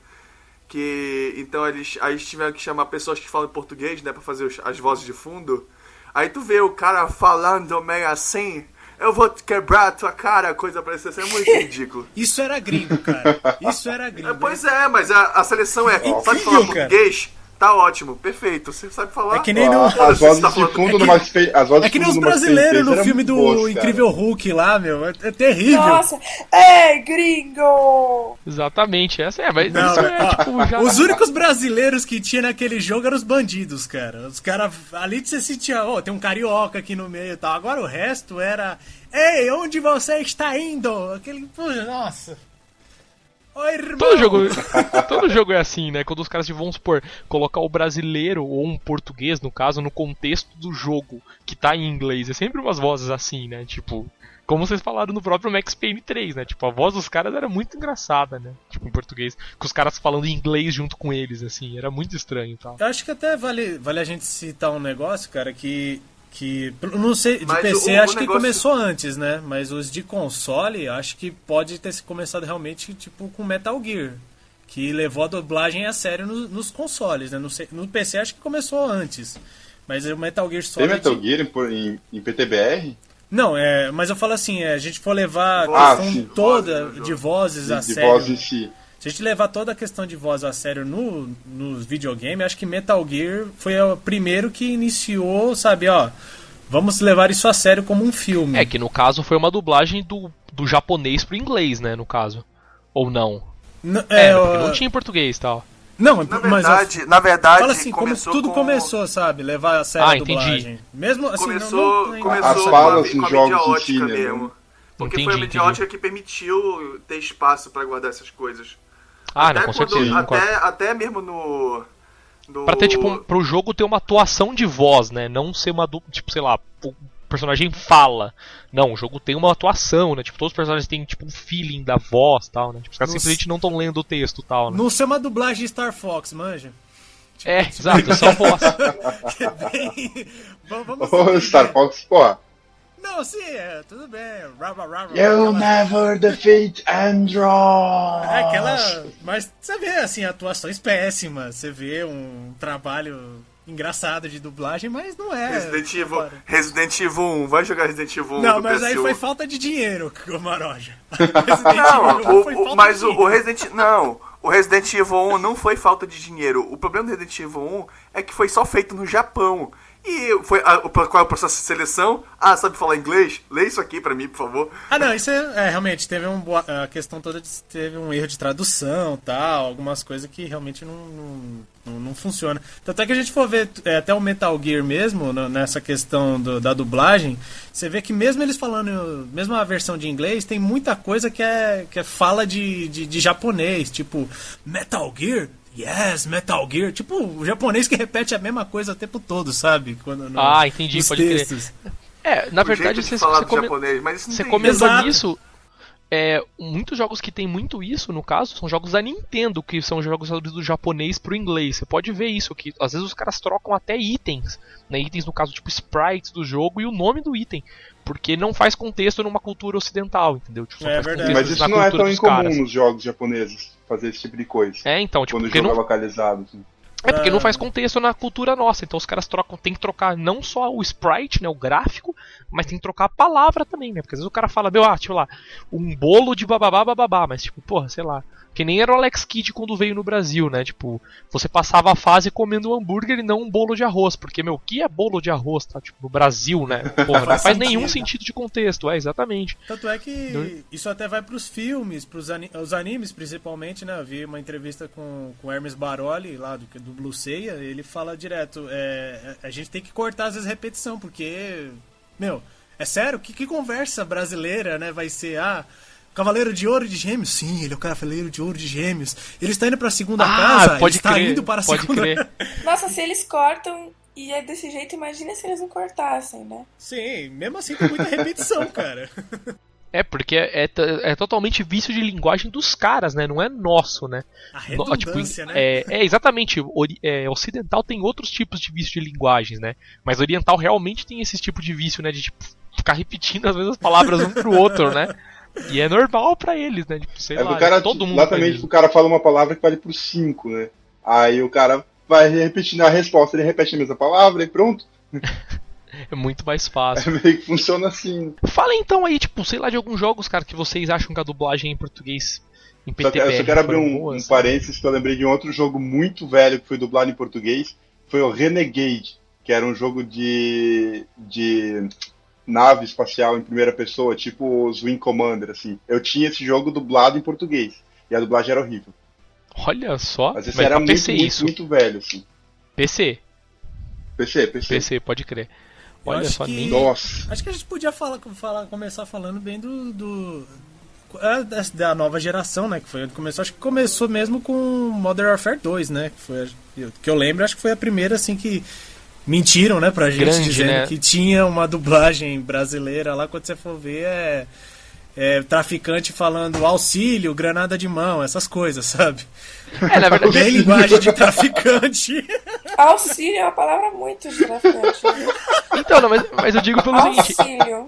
Que. Então eles. Aí eles tiveram que chamar pessoas que falam português, né? Pra fazer os- as vozes de fundo. Aí tu vê o cara falando meio assim. Eu vou quebrar a tua cara, coisa parecida. Isso é muito ridículo.
Isso era gringo, cara. Isso era gringo.
É, pois é, mas a, a seleção é. Sabe
Incrível,
falar
cara.
português? Tá ótimo, perfeito. Você sabe falar.
É que nem no-
Ah, as vozes
tá
de fundo
é que-
Payne. As vozes
É que nem os brasileiros
3
no filme do
boas.
Incrível Hulk lá, meu. É, é terrível.
Nossa, é gringo!
Exatamente, essa é, mas
Não,
isso é
ó,
tipo já.
Os únicos brasileiros que tinha naquele jogo eram os bandidos, cara. Os caras. Ali você sentia, ó, tem um carioca aqui no meio e tal. Agora o resto era. Ei, onde você está indo? Aquele. Puxa, nossa. Oi.
Todo jogo, todo jogo é assim, né? Quando os caras vão supor colocar o brasileiro ou um português, no caso, no contexto do jogo que tá em inglês, é sempre umas vozes assim, né? Tipo, como vocês falaram no próprio Max Payne 3, né? Tipo, a voz dos caras era muito engraçada, né? Tipo, em português, com os caras falando em inglês junto com eles, assim, era muito estranho e tal.
Eu acho que até vale, vale a gente citar um negócio, cara, que. Que não sei, de
Mas
PC
o- o
acho que
negócio-
começou antes, né? Mas os de console, acho que pode ter se começado realmente, tipo, com Metal Gear. Que levou a dublagem a sério no- nos consoles, né? No, no PC acho que começou antes. Mas o Metal Gear
Tem
Solid.
Metal Gear em, em, em PTBR?
Não, é, mas eu falo assim, é, a gente for levar a
Ah,
questão
sim.
toda
Vozes
de
jogo.
vozes a
De, de
sério.
voz em si.
Se a gente levar toda a questão de voz a sério no, nos videogames, acho que Metal Gear foi o primeiro que iniciou, sabe, ó, vamos levar isso a sério como um filme.
É que no caso foi uma dublagem do, do japonês pro inglês, né? No caso. Ou não?
N-
É,
é,
porque não tinha em português e tal.
não,
Na
mas
verdade, na verdade,
fala assim, como
começou
tudo
com...
começou, sabe, levar a sério
Ah,
a
entendi.
dublagem. Mesmo assim,
Começou,
não, não,
começou
As
com
falas
a,
nos
com a
jogos
ótica
si, né,
mesmo. Porque foi a
Entendi,
mídia
entendi.
ótica que permitiu ter espaço pra guardar essas coisas.
Ah,
até
não, com
quando-
certeza, concordo.
até, até mesmo no... no...
Pra ter, tipo, um, pro jogo ter uma atuação de voz, né? Não ser uma du- tipo, sei lá, o personagem fala. Não, o jogo tem uma atuação, né? Tipo, todos os personagens têm, tipo, um feeling da voz e tal, né? Tipo, os caras simplesmente não estão lendo o texto e tal, né?
não ser uma dublagem Star Fox, manja.
É, exato, é só voz.
É bem... vamos, vamos
Ô, Star? Fox, pô.
Não, sim, é, tudo bem. Raba, raba,
You'll never defeat Android.
É aquela. Mas você vê, assim, atuações péssimas. Você vê um trabalho engraçado de dublagem, mas não é.
Resident Evil. Resident Evil 1, vai jogar Resident Evil 1
Não, mas aí foi falta de dinheiro, Maroja.
Não, o- mas
de
o, o. Resident não, o Resident Evil 1 não foi falta de dinheiro. O problema do Resident Evil 1 é que foi só feito no Japão. E foi a- qual é o processo de seleção? Ah, sabe falar inglês? Lê isso aqui pra mim, por favor.
Ah, não, isso é, é, realmente, teve um, a questão toda de teve um erro de tradução tal, algumas coisas que realmente não, não, não, não funciona. Tanto é que a gente for ver é, até o Metal Gear mesmo, no- nessa questão do- da dublagem, você vê que mesmo eles falando, mesmo a versão de inglês, tem muita coisa que é, que é fala de, de, de japonês, tipo, Metal Gear? Yes, Metal Gear. Tipo, o japonês que repete a mesma coisa o tempo todo, sabe? Quando, no-
Ah, entendi, pode crer.
textos.
É, na
O
verdade, você,
falar
você,
do
come-
japonês, mas isso não
você comentou
Exato.
nisso. É, muitos jogos que tem muito isso, no caso, são jogos da Nintendo, que são jogos traduzidos do japonês pro inglês. Você pode ver isso, que às vezes os caras trocam até itens. Né? Itens, no caso, tipo sprites do jogo e o nome do item. Porque não faz contexto numa cultura ocidental, entendeu? Tipo,
É verdade.
Mas isso
na
não é
cultura
tão
dos
incomum
caras.
nos jogos japoneses, fazer esse tipo de coisa.
É, então, tipo,
quando o jogo
não,
é localizado. assim.
É porque
Ah.
não faz contexto na cultura nossa. Então os caras trocam, tem que trocar não só o sprite, né, o gráfico, mas tem que trocar a palavra também, né? Porque às vezes o cara fala, meu, ah, tipo lá, um bolo de bababá bababá, mas tipo, porra, sei lá. Que nem era o Alex Kidd quando veio no Brasil, né? Tipo, você passava a fase comendo um hambúrguer e não um bolo de arroz. Porque, meu, o que é bolo de arroz, tá? Tipo, no Brasil, né? Porra, não
Faz
faz nenhum
sentido.
sentido de contexto, é, exatamente.
Tanto é que isso até vai pros filmes, pros ani os animes principalmente, né? Eu vi uma entrevista com, com o Hermes Baroli, lá do, do Blue Ceia, ele fala direto, é, a gente tem que cortar às vezes repetição, porque, meu, É sério? Que, que conversa brasileira, né? Vai ser, ah, Cavaleiro de Ouro de Gêmeos? Sim, ele é o Cavaleiro de Ouro de Gêmeos. Ele está indo pra segunda
Ah,
casa,
pode
ele está
crer,
indo para a
pode
segunda
crer.
Nossa, se eles cortam e é desse jeito, imagina se eles não cortassem, né?
Sim, mesmo assim tem muita repetição, cara.
É, porque é, é, é totalmente vício de linguagem dos caras, né? Não é nosso, né?
A
No-
redundância, né?
é, é, exatamente. Ori- é, ocidental tem outros tipos de vício de linguagens, né? Mas oriental realmente tem esse tipo de vício, né? De tipo, ficar repetindo as mesmas palavras um pro outro, né? E é normal pra eles, né? Tipo, sei
É,
lá,
o cara,
todo mundo
exatamente, o cara fala uma palavra que vale por cinco, né? Aí o cara vai repetindo a resposta, ele repete a mesma palavra e pronto.
É muito mais
É
fácil.
meio que funciona assim.
Fala então aí, tipo, sei lá, de alguns jogos, cara, que vocês acham que a dublagem em português em
Só que,
PTBR
eu só quero abrir um,
boas.
um parênteses que eu lembrei de um outro jogo muito velho que foi dublado em português. Foi o Renegade, que era um jogo de, de nave espacial em primeira pessoa, tipo os Wing Commander, assim. Eu tinha esse jogo dublado em português. E a dublagem era horrível.
Olha só,
Mas esse era muito,
PC
muito,
isso.
muito velho, assim.
PC,
PC, PC.
PC, pode crer. Olha
acho
só,
que-
nem.
Nossa.
Acho que a gente podia falar, falar, começar falando bem do. do é, da, da nova geração, né? Que foi onde começou. Acho que começou mesmo com Modern Warfare 2, né? Que, foi, que eu lembro, acho que foi a primeira, assim, que mentiram, né, pra gente,
Grande,
dizendo
né?
que tinha uma dublagem brasileira lá. Quando você for ver, é. é traficante falando auxílio, granada de mão, essas coisas, sabe?
É, na verdade,
Bem linguagem de traficante.
Auxílio é uma palavra muito de traficante. né?
então, não, mas, mas eu digo pelo seguinte:
Auxílio.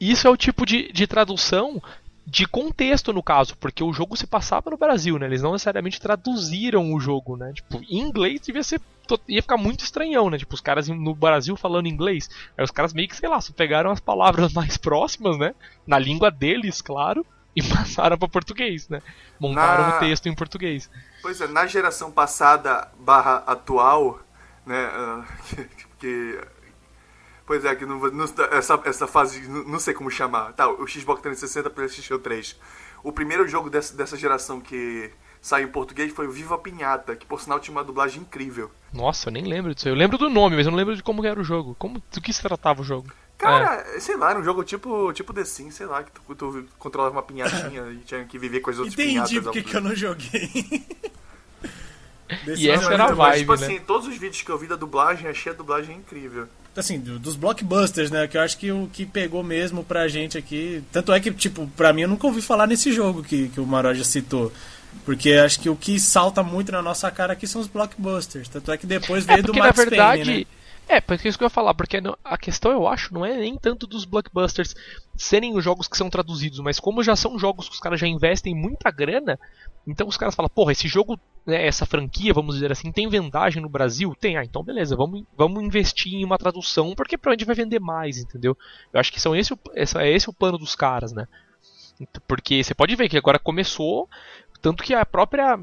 Isso é o tipo de, de tradução de contexto, no caso, porque o jogo se passava no Brasil, né? Eles não necessariamente traduziram o jogo, né? Tipo, em inglês devia ser. to- ia ficar muito estranhão, né? Tipo, os caras no Brasil falando inglês. Aí os caras meio que, sei lá, só pegaram as palavras mais próximas, né? Na língua deles, claro. E passaram para português, né? Montaram
Na-
o texto em português.
Pois é, na geração passada barra atual, né, ah, que, pois é, que vou- não- essa, essa fase, não, não sei como chamar, tá, o Xbox 360 PlayStation 3. O primeiro jogo dessa, dessa geração que saiu em português foi o Viva Pinhata, que por sinal tinha uma dublagem incrível.
Nossa, eu nem lembro disso. Eu lembro do nome, mas eu não lembro de como era o jogo. Como, do que se tratava o jogo?
Cara, sei lá, era um jogo tipo, tipo The Sims, sei lá, que tu, tu controlava uma pinhatinha e tinha que viver com as outras pinhatas.
Entendi porque que eu não joguei. Desse
E essa era a
Mas,
vibe,
tipo
né?
assim, todos os vídeos que eu vi da dublagem, achei a dublagem incrível.
assim, do- dos blockbusters, né? Que eu acho que o que pegou mesmo pra gente aqui. Tanto é que, tipo, pra mim eu nunca ouvi falar nesse jogo que, que o Maroja citou. Porque acho que o que salta muito na nossa cara aqui são os blockbusters. Tanto é que depois veio
É
do Max
na verdade.
Payne, né?
É, porque isso que eu ia falar, porque a questão eu acho não é nem tanto dos blockbusters serem os jogos que são traduzidos, mas como já são jogos que os caras já investem muita grana, então os caras falam, porra, esse jogo, né, essa franquia, vamos dizer assim, tem vendagem no Brasil? Tem, ah, então beleza, vamos, vamos investir em uma tradução, porque provavelmente vai vender mais, entendeu? Eu acho que são esse, essa- é esse o plano dos caras, né? Ent- Porque você pode ver que agora começou, tanto que a própria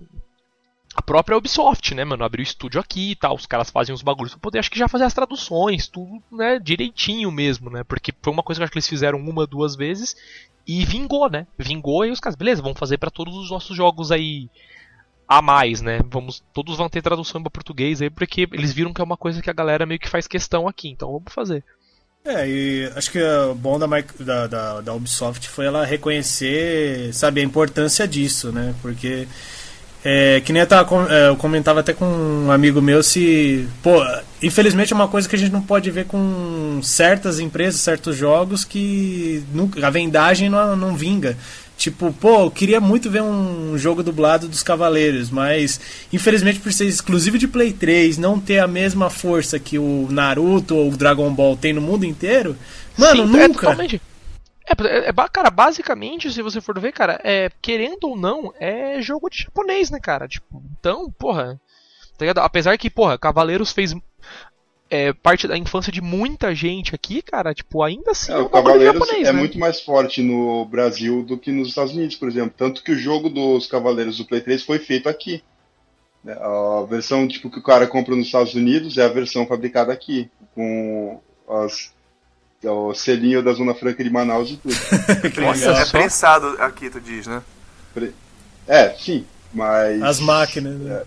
a própria Ubisoft, né, mano, abriu estúdio aqui e tal, os caras fazem os bagulhos pra poder, acho que já fazer as traduções, tudo, né, direitinho mesmo, né, porque foi uma coisa que acho que eles fizeram uma, duas vezes e vingou, né, vingou e os caras, beleza, vamos fazer pra todos os nossos jogos aí a mais, né, vamos, todos vão ter tradução pra português aí, porque eles viram que é uma coisa que a galera meio que faz questão aqui, então vamos fazer.
É, e acho que o bom da, da, da, da Ubisoft foi ela reconhecer, sabe, a importância disso, né? Porque, é, que nem eu, tava, é, eu comentava até com um amigo meu se. Pô, infelizmente é uma coisa que a gente não pode ver com certas empresas, certos jogos que nunca, a vendagem não, não vinga. Tipo, pô, eu queria muito ver um jogo dublado dos Cavaleiros, mas infelizmente por ser exclusivo de Play 3, não ter a mesma força que o Naruto ou o Dragon Ball tem no mundo inteiro, mano,
Sim, É,
nunca.
totalmente. É, é, é cara, basicamente, se você for ver, cara, é, querendo ou não, é jogo de japonês, né, cara? Tipo, então, porra. Tá ligado? Apesar que, porra, Cavaleiros fez é, parte da infância de muita gente aqui, cara, tipo, ainda assim
É,
é,
o Cavaleiros
japonês,
é
né?
muito mais forte no Brasil do que nos Estados Unidos, por exemplo. Tanto que o jogo dos Cavaleiros do Play 3 foi feito aqui. né? A versão tipo, que o cara compra nos Estados Unidos é a versão fabricada aqui, com as, o selinho da Zona Franca de Manaus e tudo.
Olha
é
só.
prensado aqui, tu diz, né?
É, sim, mas.
As máquinas, né?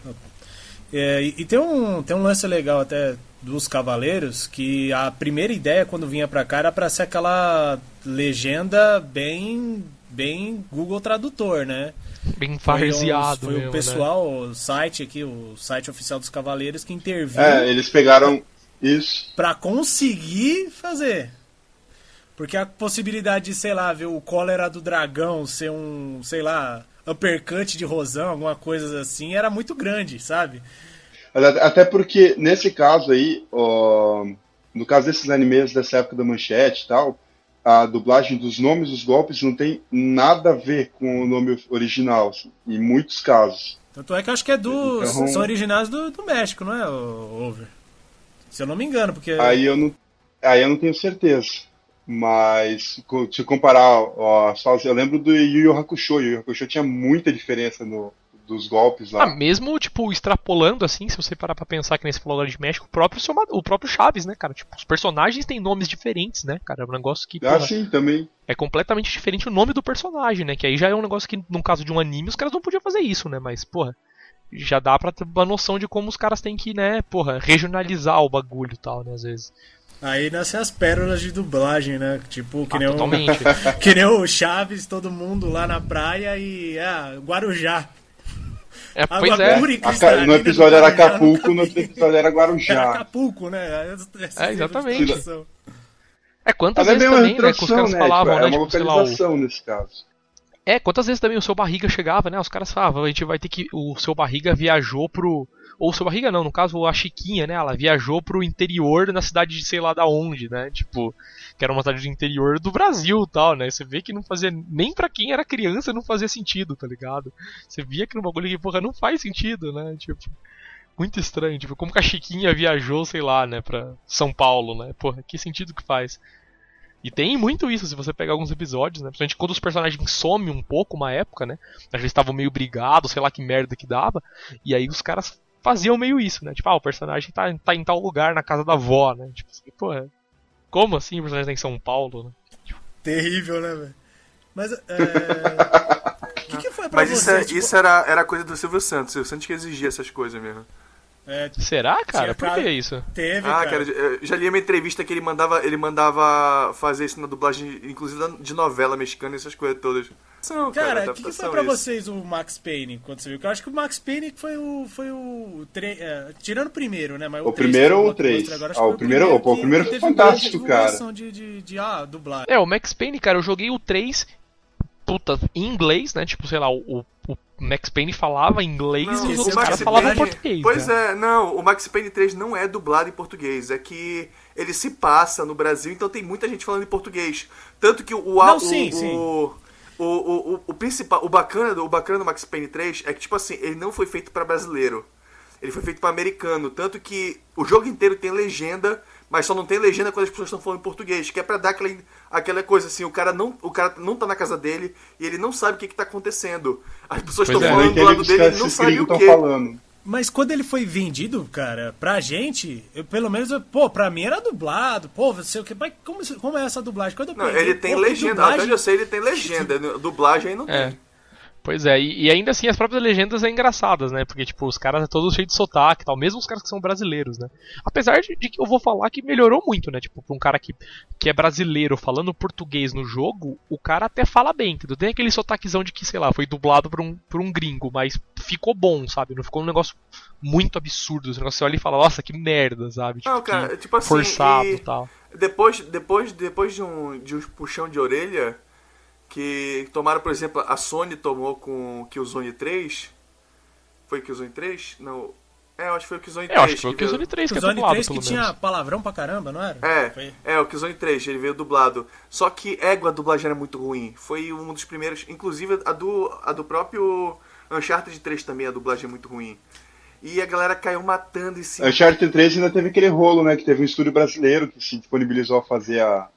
É, e, e tem, um, tem um lance legal até dos Cavaleiros que a primeira ideia quando vinha pra cá era pra ser aquela legenda bem bem Google Tradutor, né?
Bem
Foi,
farseado
foi
mesmo,
o
né?
pessoal, o site aqui, o site oficial dos Cavaleiros que interviu
É, eles pegaram isso.
pra conseguir fazer. Porque a possibilidade de, sei lá, ver o cólera do dragão ser um, sei lá, uppercut de rosão, alguma coisa assim, era muito grande, sabe?
Até porque, nesse caso aí, ó, no caso desses animes dessa época da manchete e tal, a dublagem dos nomes dos golpes não tem nada a ver com o nome original, assim, em muitos casos.
Tanto é que eu acho que é do.
Então-
São originais do, do México, não é, Over? Se eu não me engano, porque.
Aí eu não, aí eu não tenho certeza. Mas se comparar, ó, eu lembro do Yu Yu Hakusho. Yu Yu Hakusho tinha muita diferença no, dos golpes lá.
Ah, mesmo, tipo, extrapolando assim, se você parar pra pensar que nesse falou de México, o próprio, o próprio Chaves, né, cara? Tipo, os personagens têm nomes diferentes, né, cara? É um negócio que
Ah,
porra,
sim, também.
é completamente diferente o nome do personagem, né? Que aí já é um negócio que, no caso de um anime, os caras não podiam fazer isso, né? Mas, porra, já dá pra ter uma noção de como os caras têm que, né, porra, regionalizar o bagulho e tal, né, às vezes.
Aí nascem as pérolas de dublagem, né? Tipo, que,
Ah,
nem, o, que nem o Chaves, todo mundo lá na praia e. Ah, Guarujá.
É,
Água
pois é.
e
no episódio era Acapulco, no episódio era
Era
Guarujá.
Acapulco, né? Essa-
É, exatamente.
essa-
É, quantas
Mas é
vezes
uma
também, né, que os caras
né?
falavam,
Tipo,
né,
é uma
tipo, sei lá, o...
nesse caso.
É, quantas vezes também o seu barriga chegava, né? Os caras falavam, a gente vai ter que. O seu barriga viajou pro. Ou seu barriga não, no caso a Chiquinha, né? Ela viajou pro interior na cidade de sei lá da onde, né? Tipo, que era uma cidade do interior do Brasil tal, né? Você vê que não fazia. Nem pra quem era criança não fazia sentido, tá ligado? Você via que no bagulho que, porra, não faz sentido, né? Tipo. Muito estranho, tipo, como que a Chiquinha viajou, sei lá, né, pra São Paulo, né? Porra, que sentido que faz? E tem muito isso, se você pegar alguns episódios, né? Principalmente quando os personagens somem um pouco uma época, né? Eles estavam meio brigados, sei lá que merda que dava. E aí os caras faziam meio isso, né? Tipo, ah, o personagem tá, tá em tal lugar na casa da avó, né? Tipo assim, porra. Como assim o personagem tá em São Paulo, né?
Terrível, né, velho? Mas. É... O que, que foi pra
Mas isso,
você?
é-
tipo,
isso era, era coisa do Silvio Santos. O Silvio Santos que exigia essas coisas mesmo.
é,
Será, cara? Por que isso?
teve,
Ah,
cara.
cara, eu já li uma entrevista que ele mandava, ele mandava fazer isso na dublagem, inclusive de novela mexicana e essas coisas todas. São,
Cara, o que, que foi pra
isso.
vocês o Max Payne quando você viu? Que eu acho que o Max Payne foi o. Foi o tre- é, tirando o primeiro, né? Mas
O
três
primeiro ou o três?
agora,
Ah, o
foi
primeiro- o primeiro
que
foi
teve grande
fantástico, cara.
De, de, de, ah, dublagem.
É, o Max Payne, cara, eu joguei o 3, puta, em inglês, né? Tipo, sei lá, o, o Max Payne falava inglês
Não,
e os outros caras
Payne-
falavam português.
Pois
né?
é, não, o Max Payne 3 não é dublado em português, é que ele se passa no Brasil, então tem muita gente falando em português. Tanto que o
Não,
o,
sim,
o,
sim.
o, o, o, o principal, o bacana, do- o bacana do Max Payne 3 é que tipo assim, ele não foi feito pra brasileiro. Ele foi feito pra americano, tanto que o jogo inteiro tem legenda, mas só não tem legenda quando as pessoas estão falando em português, que é pra dar aquela, aquela coisa assim, o cara não, o cara não tá na casa dele e ele não sabe o que, que tá acontecendo. As pessoas estão
é.
Falando do lado
o
dele e ele não sabe o que.
estão falando.
Mas quando ele foi vendido, cara, pra gente, eu, pelo menos, eu- pô, pra mim era dublado. Pô, você o que. Mas como, como é essa dublagem? Quando eu
Não,
peguei,
ele tem
pô,
legenda.
dublagem-
Até onde eu sei, ele tem legenda. Dublagem aí não
É. Pois é, e, e ainda assim as próprias legendas é engraçadas, né? Porque, tipo, os caras é todos cheios de sotaque e tal, mesmo os caras que são brasileiros, né? Apesar de, de que eu vou falar que melhorou muito, né? Tipo, pra um cara que, que é brasileiro falando português no jogo, o cara até fala bem, entendeu? Tem aquele sotaquezão de que, sei lá, foi dublado por um, por um gringo, mas ficou bom, sabe? Não ficou um negócio muito absurdo. Esse negócio você olha e fala, nossa, que merda, sabe? Tipo,
Não, cara, tipo assim,
forçado
e-
e tal.
Depois, depois, depois de um, de um puxão de orelha que tomaram, por exemplo, a Sony tomou com o Killzone 3. Foi Killzone 3? Não. É, eu acho que foi o Killzone 3.
É, eu acho que foi o Killzone 3 que é
O Zone
dublado,
3 que
pelo
tinha
menos.
palavrão pra caramba, não era?
É,
Foi-
é, o Killzone 3, ele veio dublado. Só que égua, a dublagem era muito ruim. Foi um dos primeiros, inclusive a do, a do próprio Uncharted 3 também, a dublagem é muito ruim. E a galera caiu matando em cima.
Uncharted 3 ainda teve aquele rolo, né? Que teve um estúdio brasileiro que se disponibilizou a fazer a.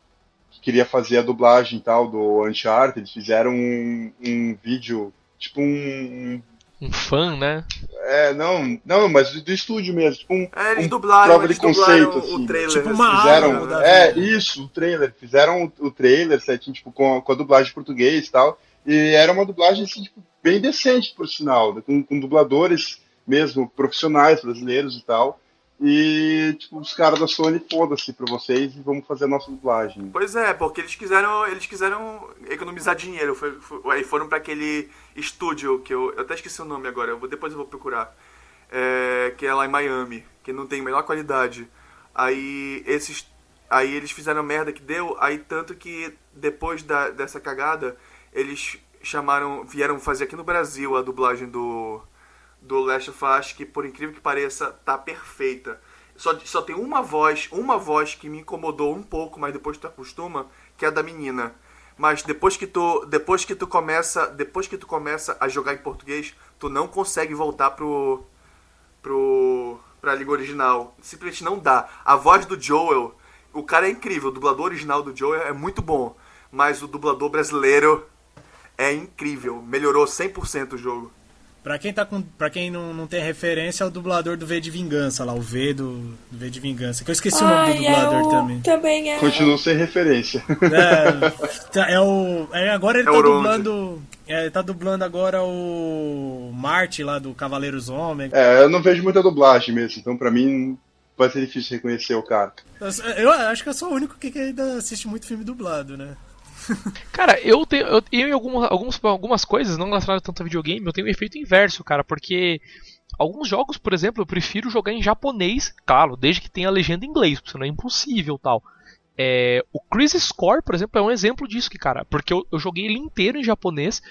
que queria fazer a dublagem e tal do Uncharted. Eles fizeram um, um vídeo, tipo um.
Um fã, né?
É, não, não, mas do, estúdio mesmo. Tipo um,
É, eles
um
dublaram,
prova
eles
de conceito,
dublaram
assim.
o trailer.
Tipo uma
assim,
Fizeram,
Álbum
né?
é,
vida.
isso, o trailer. Fizeram o, o trailer certinho, tipo, com, a- com a dublagem em português e tal. E era uma dublagem, assim, tipo, bem decente, por sinal, né, com, com dubladores mesmo, profissionais brasileiros e tal. E tipo, os caras da Sony, foda-se pra vocês e vamos fazer a nossa dublagem.
Pois é, porque eles quiseram, eles quiseram economizar dinheiro. Foi, foi, aí foram para aquele estúdio que eu, eu até esqueci o nome agora, eu vou, depois eu vou procurar. É, que é lá em Miami, que não tem melhor qualidade. Aí esses aí eles fizeram a merda que deu, aí tanto que depois da, dessa cagada, eles chamaram, vieram fazer aqui no Brasil a dublagem do do Last of Us, que por incrível que pareça, tá perfeita. Só, só tem uma voz, uma voz que me incomodou um pouco, mas depois tu acostuma, que é a da menina. Mas depois que tu, depois que tu começa, depois que tu começa a jogar em português, tu não consegue voltar pro pro pra língua original. Simplesmente não dá. A voz do Joel, o cara é incrível, o dublador original do Joel é muito bom, mas o dublador brasileiro é incrível, melhorou 100% o jogo.
Pra quem, tá com, pra quem não, não tem referência, é o dublador do V de Vingança, lá, o V do, do V de Vingança. Que eu esqueci o nome do dublador
é o,
também.
Também é.
Continua sem referência.
É, tá- é o. É, agora ele
É
tá dublando. É, ele tá dublando agora o. Marte lá do Cavaleiros Ômega.
É, eu não vejo muita dublagem mesmo, então pra mim vai ser difícil reconhecer o cara.
Eu acho que eu sou o único que ainda assiste muito filme dublado, né?
Cara, eu tenho. Eu, eu em algumas, algumas, algumas coisas, não relacionadas tanto a videogame, eu tenho um efeito inverso, cara, porque. Alguns jogos, por exemplo, eu prefiro jogar em japonês, claro, desde que tenha a legenda em inglês, porque senão é impossível tal. É, o Crisis Core, por exemplo, é um exemplo disso, que, cara, porque eu, eu joguei ele inteiro em japonês,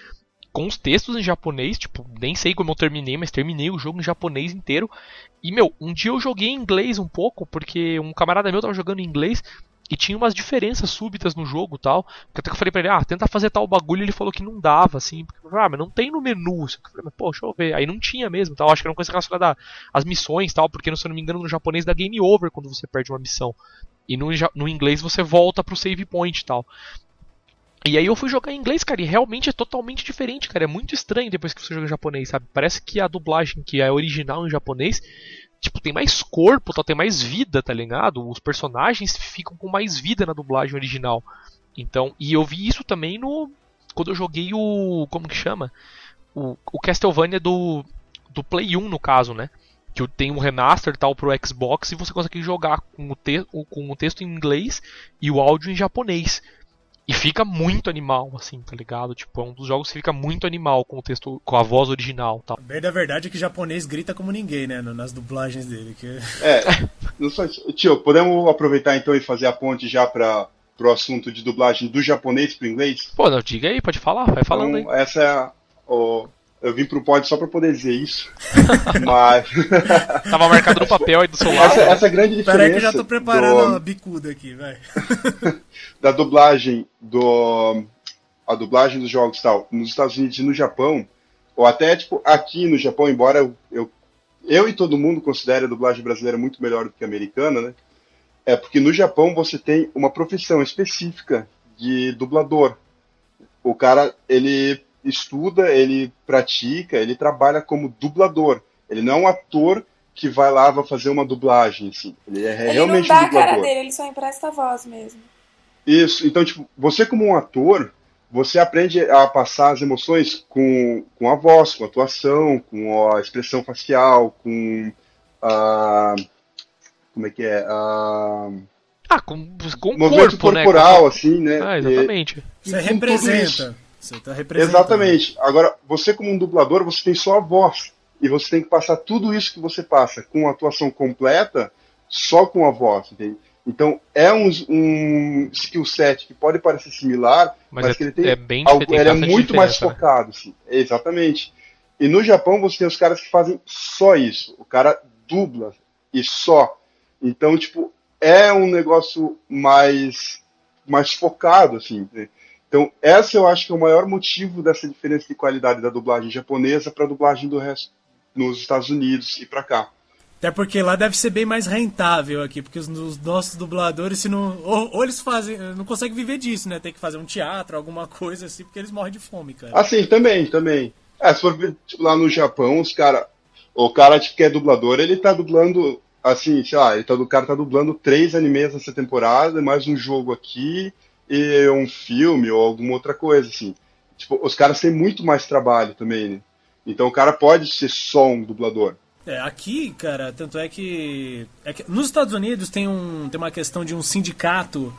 com os textos em japonês, tipo, nem sei como eu terminei, mas terminei o jogo em japonês inteiro. E, meu, um dia eu joguei em inglês um pouco, porque um camarada meu tava jogando em inglês e tinha umas diferenças súbitas no jogo tal. Que até que eu falei pra ele, ah, tenta fazer tal bagulho, ele falou que não dava, assim. Porque, ah, mas não tem no menu. Eu falei, mas, pô, deixa eu ver. Aí não tinha mesmo, tal. Acho que era uma coisa relacionada às missões tal, porque, se eu não me engano, no japonês dá game over quando você perde uma missão. E no, no inglês você volta pro save point e tal. E aí eu fui jogar em inglês, cara, e realmente é totalmente diferente, cara. É muito estranho depois que você joga em japonês, sabe? Parece que a dublagem que é original em japonês, tipo, tem mais corpo, tá? tem mais vida, tá ligado? Os personagens ficam com mais vida na dublagem original. Então, e eu vi isso também no quando eu joguei o como que chama? O, o Castlevania do do Play 1 no caso, né? Que tem um remaster tal pro Xbox e você consegue jogar com o, te com o texto em inglês e o áudio em japonês. E fica muito animal, assim, tá ligado? Tipo, é um dos jogos que fica muito animal com o texto, com a voz original tal.
A verdade- a verdade é que japonês grita como ninguém, né? no- Nas dublagens dele. Que...
É, não só isso. Tio, podemos aproveitar então e fazer a ponte já para pro assunto de dublagem do japonês pro inglês?
Pô, não, diga aí, pode falar, vai falando aí.
Então, essa é a. o- eu vim pro pod só para poder dizer isso. Mas
Tava marcado no papel aí do seu lado.
essa, essa grande diferença
Pera aí que eu já tô preparando
do-
a bicuda aqui, vai.
da dublagem do a dublagem dos jogos e tal nos Estados Unidos e no Japão ou até tipo aqui no Japão embora eu eu, eu e todo mundo considere a dublagem brasileira muito melhor do que a americana né é porque no Japão você tem uma profissão específica de dublador o cara ele estuda ele pratica ele trabalha como dublador ele não é um ator que vai lá vai fazer uma dublagem assim ele é
Ele
realmente
não dá
um
a cara
dublador
dele, ele só empresta a voz mesmo.
isso, então, tipo, você como um ator, você aprende a passar as emoções com, com a voz, com a atuação, com a expressão facial, com a. Como é que é? A,
Ah, com, com o
movimento
corpo, né?
corporal, assim, né?
Ah,
E-
exatamente.
Você
com tudo isso.
representa. Você tá representando.
Exatamente. Agora, você como um dublador, você tem só a voz. E você tem que passar tudo isso que você passa com a atuação completa, só com a voz, entende? Então, é um, um skill set que pode parecer similar,
Mas,
mas,
é,
que ele tem
é bem
algo,
tem
ele é muito mais
né?
focado, sim. Exatamente. E no Japão você tem os caras que fazem só isso. O cara dubla e só. Então, tipo, é um negócio mais mais focado, assim. né? Então, essa eu acho que é o maior motivo dessa diferença de qualidade da dublagem japonesa para a dublagem do resto nos Estados Unidos e para cá.
Até porque lá deve ser bem mais rentável aqui, porque os, os nossos dubladores, se não. Ou, ou eles fazem. Não conseguem viver disso, né? Tem que fazer um teatro, alguma coisa assim, porque eles morrem de fome, cara.
Assim, também, também. É, se for ver, tipo, lá no Japão, os cara, o cara tipo, que é dublador, ele tá dublando, assim, sei lá, ele tá, o cara tá dublando três animes nessa temporada, mais um jogo aqui e um filme ou alguma outra coisa, assim. Tipo, os caras têm muito mais trabalho também, né? Então o cara pode ser só um dublador.
É, aqui, cara, tanto é que, é que nos Estados Unidos tem, um, tem uma questão de um sindicato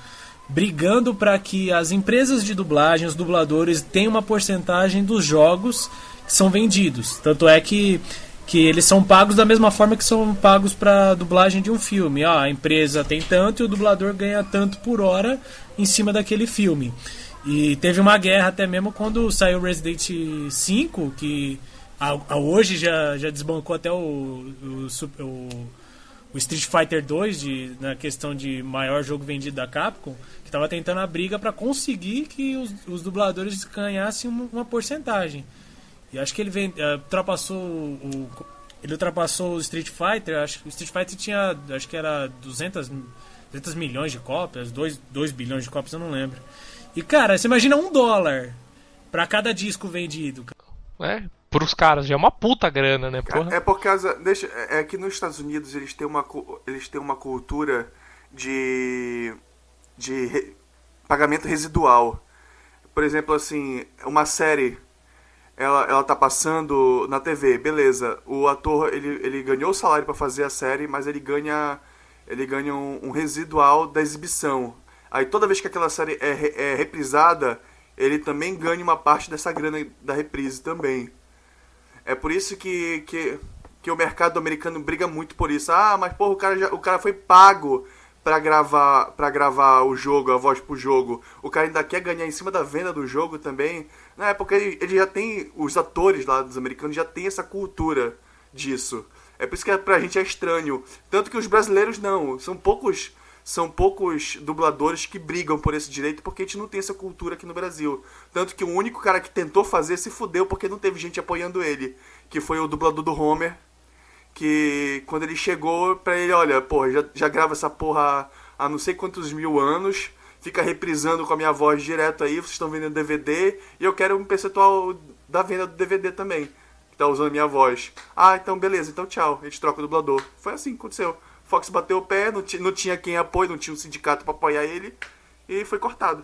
brigando para que as empresas de dublagem, os dubladores, tenham uma porcentagem dos jogos que são vendidos. Tanto é que, que eles são pagos da mesma forma que são pagos para dublagem de um filme. Ah, a empresa tem tanto e o dublador ganha tanto por hora em cima daquele filme. E teve uma guerra até mesmo quando saiu Resident 5, que a, a hoje já, já desbancou até o, o, o, o Street Fighter 2 de, na questão de maior jogo vendido da Capcom, que estava tentando a briga para conseguir que os, os dubladores ganhassem uma, uma, porcentagem. E acho que ele vem, uh, ultrapassou o, ele ultrapassou o Street Fighter, acho que o Street Fighter tinha, acho que era 200, 200 milhões de cópias, 2, 2 bilhões de cópias, eu não lembro. E, cara, você imagina um dólar para cada disco vendido.
É, pros caras, já é uma puta grana, né, porra?
É, é por causa. Deixa, é que nos Estados Unidos eles têm uma, eles têm uma cultura de. de re, pagamento residual. Por exemplo, assim, uma série. Ela, ela tá passando na TV, beleza. O ator ele, ele ganhou o salário para fazer a série, mas ele ganha ele ganha um, um residual da exibição. Aí toda vez que aquela série é, é reprisada, ele também ganha uma parte dessa grana da reprise também. É por isso que, que, que o mercado americano briga muito por isso. Ah, mas porra, o cara, já, o cara foi pago para gravar para gravar o jogo, a voz pro jogo. O cara ainda quer ganhar em cima da venda do jogo também. Não é porque ele, ele já tem os atores lá dos americanos já tem essa cultura disso. É por isso que é, pra gente é estranho. Tanto que os brasileiros não, são poucos são poucos dubladores que brigam por esse direito porque a gente não tem essa cultura aqui no Brasil. Tanto que o único cara que tentou fazer se fudeu porque não teve gente apoiando ele, que foi o dublador do Homer, que quando ele chegou pra ele, olha, porra, já, já grava essa porra há não sei quantos mil anos, fica reprisando com a minha voz direto aí, vocês estão vendendo DVD, e eu quero um percentual da venda do DVD também, que tá usando a minha voz. Ah, então beleza, então tchau, a gente troca o dublador. Foi assim que aconteceu. Fox bateu o pé, não, não tinha quem apoie, não tinha um sindicato para apoiar ele e foi cortado.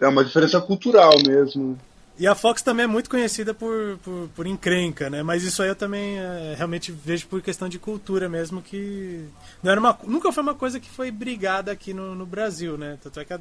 É uma diferença cultural mesmo.
E a Fox também é muito conhecida por, por, por encrenca, né? Mas isso aí eu também é, realmente vejo por questão de cultura mesmo, que não era uma, nunca foi uma coisa que foi brigada aqui no, no Brasil, né? Tanto é que a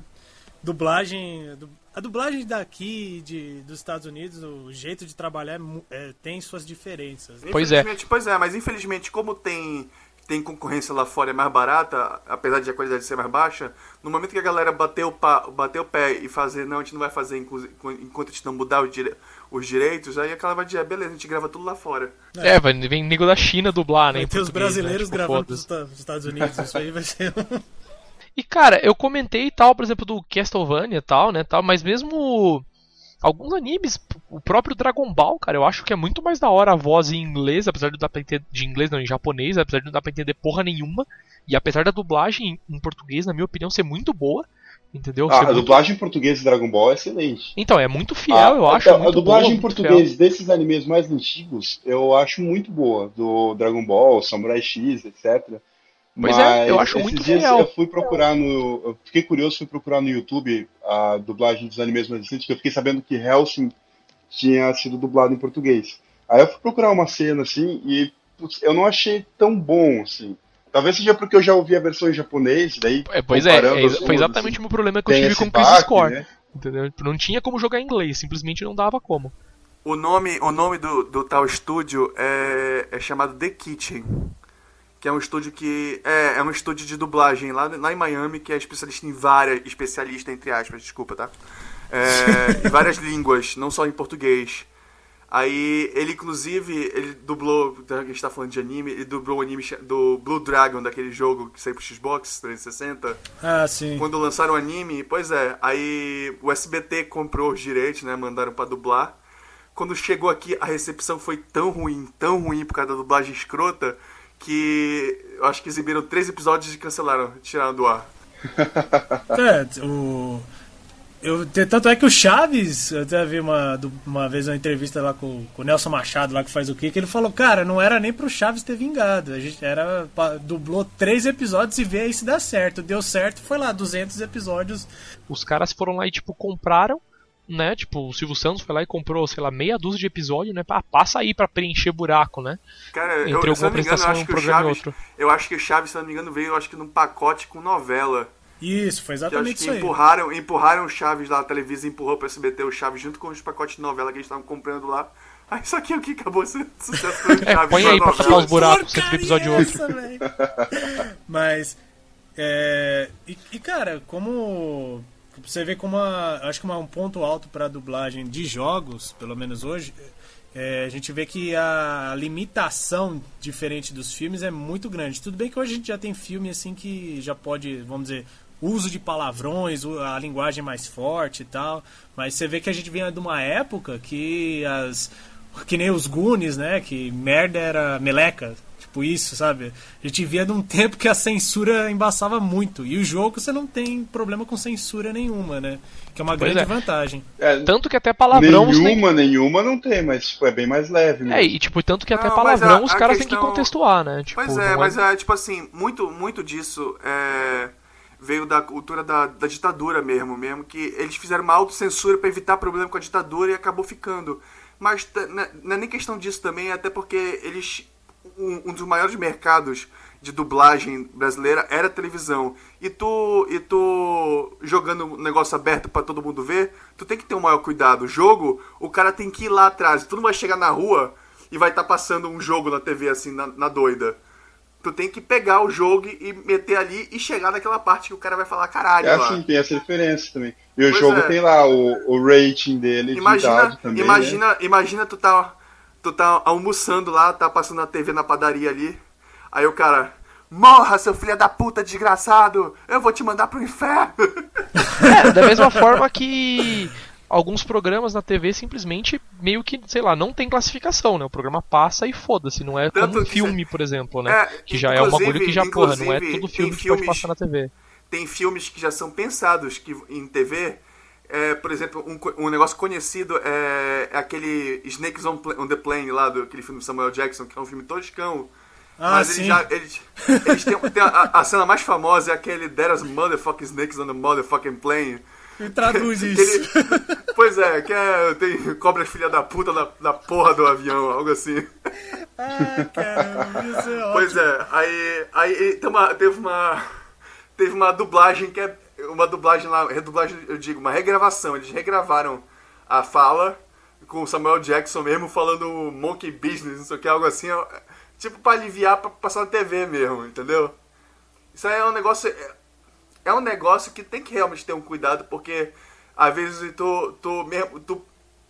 dublagem, a dublagem daqui de, dos Estados Unidos, o jeito de trabalhar é, tem suas diferenças.
Pois é.
Pois é, mas infelizmente como tem tem concorrência lá fora é mais barata, apesar de a qualidade ser mais baixa, no momento que a galera bater o, pa, bater o pé e fazer, não, a gente não vai fazer enquanto a gente não mudar os, dire, os direitos, aí aquela vai dizer, beleza, a gente grava tudo lá fora.
É, vai vem nego da China dublar, né?
Vai ter os brasileiros né? tipo, gravando nos Estados Unidos, isso aí vai ser.
e cara, eu comentei tal, por exemplo, do Castlevania e tal, né, tal, mas mesmo alguns animes, o próprio Dragon Ball, cara, eu acho que é muito mais da hora a voz em inglês, apesar de não dar pra entender de inglês, não, em japonês, apesar de não dar pra entender porra nenhuma. E apesar da dublagem em português, na minha opinião, ser muito boa. Entendeu?
Ah,
a
muito... dublagem em português de Dragon Ball é excelente.
Então, é muito fiel, ah, eu acho.
A, a dublagem boa, em português desses animes mais antigos, eu acho muito boa. Do Dragon Ball, Samurai X, etc.
Pois Mas é, eu acho muito dias fiel.
Eu fui procurar no. Eu fiquei curioso, fui procurar no YouTube a dublagem dos animes mais recentes, que eu fiquei sabendo que Helsing tinha sido dublado em português. Aí eu fui procurar uma cena assim e putz, eu não achei tão bom assim. Talvez seja porque eu já ouvi a versão em japonês, daí.
É, pois é, é foi exatamente o meu problema que eu tive com o Crisis Core. Né? Entendeu? Não tinha como jogar em inglês, simplesmente não dava como.
O nome, o nome do, do tal estúdio é, é chamado The Kitchen que é um estúdio que é, é um estúdio de dublagem lá, lá em Miami, que é especialista em várias, especialista entre aspas, desculpa, tá? É, em várias línguas, não só em português. Aí ele inclusive, ele dublou, a gente tá falando de anime, ele dublou o anime do Blue Dragon, daquele jogo que saiu pro Xbox 360.
Ah, sim.
Quando lançaram o anime, pois é, aí o SBT comprou os direitos, né, mandaram para dublar. Quando chegou aqui, a recepção foi tão ruim, tão ruim por causa da dublagem escrota, que eu acho que exibiram três episódios e cancelaram, tiraram do ar.
é, o. Eu, tanto é que o Chaves, eu até vi uma, uma vez uma entrevista lá com, com o Nelson Machado, lá que faz o que, que ele falou, cara, não era nem pro Chaves ter vingado. A gente era. dublou três episódios e vê aí se dá certo. Deu certo, foi lá, 200 episódios.
Os caras foram lá e, tipo, compraram né? Tipo, o Silvio Santos foi lá e comprou, sei lá, meia dúzia de episódio, né? Pra, passa aí pra preencher buraco, né?
Cara, eu,
Entre
se eu
alguma
não me engano, eu
apresentação e
acho
um
que o
programa e
Chaves.
outro.
Eu acho que o Chaves, se não me engano, veio eu acho que num pacote com novela.
Isso, foi
Que eu acho
exatamente
que
isso aí.
empurraram, empurraram o Chaves lá, a televisão empurrou pra SBT o Chaves junto com os pacotes de novela que eles estavam comprando lá. Aí aqui é o que acabou sendo sucesso com o Chaves.
É, põe
foi
aí pra
novela.
tapar os buracos entre um episódio e outro.
Mas, é, e, e, cara, como você vê como a, acho que uma- um ponto alto para dublagem de jogos, pelo menos hoje, é, a gente vê que a limitação diferente dos filmes é muito grande. Tudo bem que hoje a gente já tem filme assim que já pode, vamos dizer, uso de palavrões, a linguagem mais forte e tal, mas você vê que a gente vem de uma época que as que nem os Goonies, né, que merda era meleca, tipo isso, sabe? A gente via de um tempo que a censura embaçava muito. E o jogo você não tem problema com censura nenhuma, né? Que é uma
Pois
grande
é.
vantagem.
É,
Tanto que até palavrão você tem
nenhuma, nenhuma não tem, mas tipo, é bem mais leve mesmo.
É, e tipo, tanto que até
Não,
palavrão
a-
os
a
caras têm que
questão-
contextuar, né? Tipo,
Pois é,
não
mas é tipo assim, muito, muito disso é, veio da cultura da, da ditadura mesmo, mesmo, que eles fizeram uma autocensura pra evitar problema com a ditadura e acabou ficando. Mas t- não é- não é nem questão disso também, até porque eles. Um, um dos maiores mercados de dublagem brasileira era a televisão. E tu, e tu jogando um negócio aberto pra todo mundo ver, tu tem que ter um maior cuidado. O jogo, o cara tem que ir lá atrás. Tu não vai chegar na rua e vai estar passando um jogo na TV assim, na, na doida. Tu tem que pegar o jogo e meter ali e chegar naquela parte que o cara vai falar caralho
É
lá.
assim, tem essa diferença também. E o
Pois
jogo
é.
tem lá o, o rating dele de
Imagina,
idade também. né?
imagina, imagina tu tá, tu tá almoçando lá, tá passando a TV na padaria ali. Aí o cara, morra, seu filho da puta desgraçado, eu vou te mandar pro inferno.
É, da mesma forma que alguns programas na TV simplesmente meio que, sei lá, não tem classificação, né? O programa passa e foda-se, não é
Tanto
como um filme, por exemplo, né?
É,
que já é um bagulho que já, porra, não é todo filme que
filmes-
pode passar na TV.
Tem filmes que já são pensados que em TV. É, por exemplo, um, um negócio conhecido é, é aquele Snakes on, on the Plane lá, do aquele filme Samuel Jackson, que é um filme toscão.
Ah,
Mas
sim.
eles já. Eles, eles têm, tem a, a cena mais famosa é aquele There's motherfucking snakes on the motherfucking plane.
Me traduz
Que
isso.
ele- pois é, que é. Tem cobra filha da puta na, na porra do avião, algo assim.
Ah, caramba, isso é ótimo.
Pois é, aí, aí tem uma, teve uma. Teve uma dublagem que é. Uma dublagem lá, redublagem, eu digo, uma regravação. Eles regravaram a fala com o Samuel Jackson mesmo falando monkey business, não sei o que, algo assim. Tipo pra aliviar pra passar na TV mesmo, entendeu? Isso aí é um negócio. é- É um negócio que tem que realmente ter um cuidado, porque às vezes tu, tu mesmo. Tu,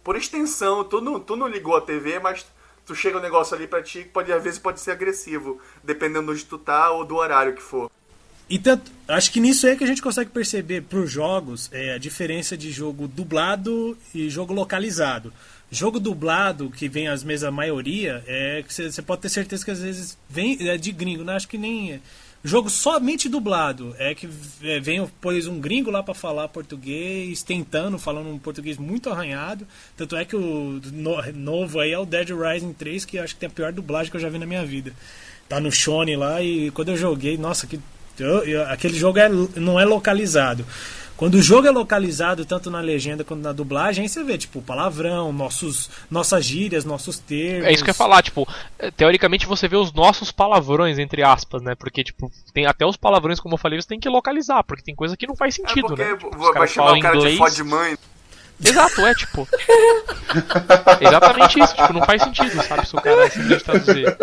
por extensão, tu não, tu não ligou a TV, mas tu chega um negócio ali pra ti que pode, às vezes pode ser agressivo, dependendo de onde tu tá ou do horário que for.
E tanto, acho que nisso é que a gente consegue perceber pros jogos é, a diferença de jogo dublado e jogo localizado. Jogo dublado, que vem às vezes a maioria, é que você pode ter certeza que às vezes vem é de gringo, né? Acho que nem. Jogo somente dublado. É que é, vem pois um gringo lá pra falar português, tentando, falando um português muito arranhado. Tanto é que o no- novo aí é o Dead Rising 3, que acho que tem a pior dublagem que eu já vi na minha vida. Tá no Shone lá e quando eu joguei, nossa, que eu- eu- aquele jogo é, não é localizado. Quando o jogo é localizado, tanto na legenda quanto na dublagem, aí você vê, tipo, palavrão, nossos, nossas gírias, nossos termos.
É isso que eu ia falar, tipo, eh, teoricamente você vê os nossos palavrões, entre aspas, né? Porque, tipo, tem até os palavrões, como eu falei, você tem que localizar, porque tem coisa que não faz
É
sentido,
porque
né? Tipo,
vai chamar o cara
inglês.
de fode mãe.
Exato, é tipo. Exatamente isso, tipo, não faz sentido, sabe? Se o cara simplesmente traduzir.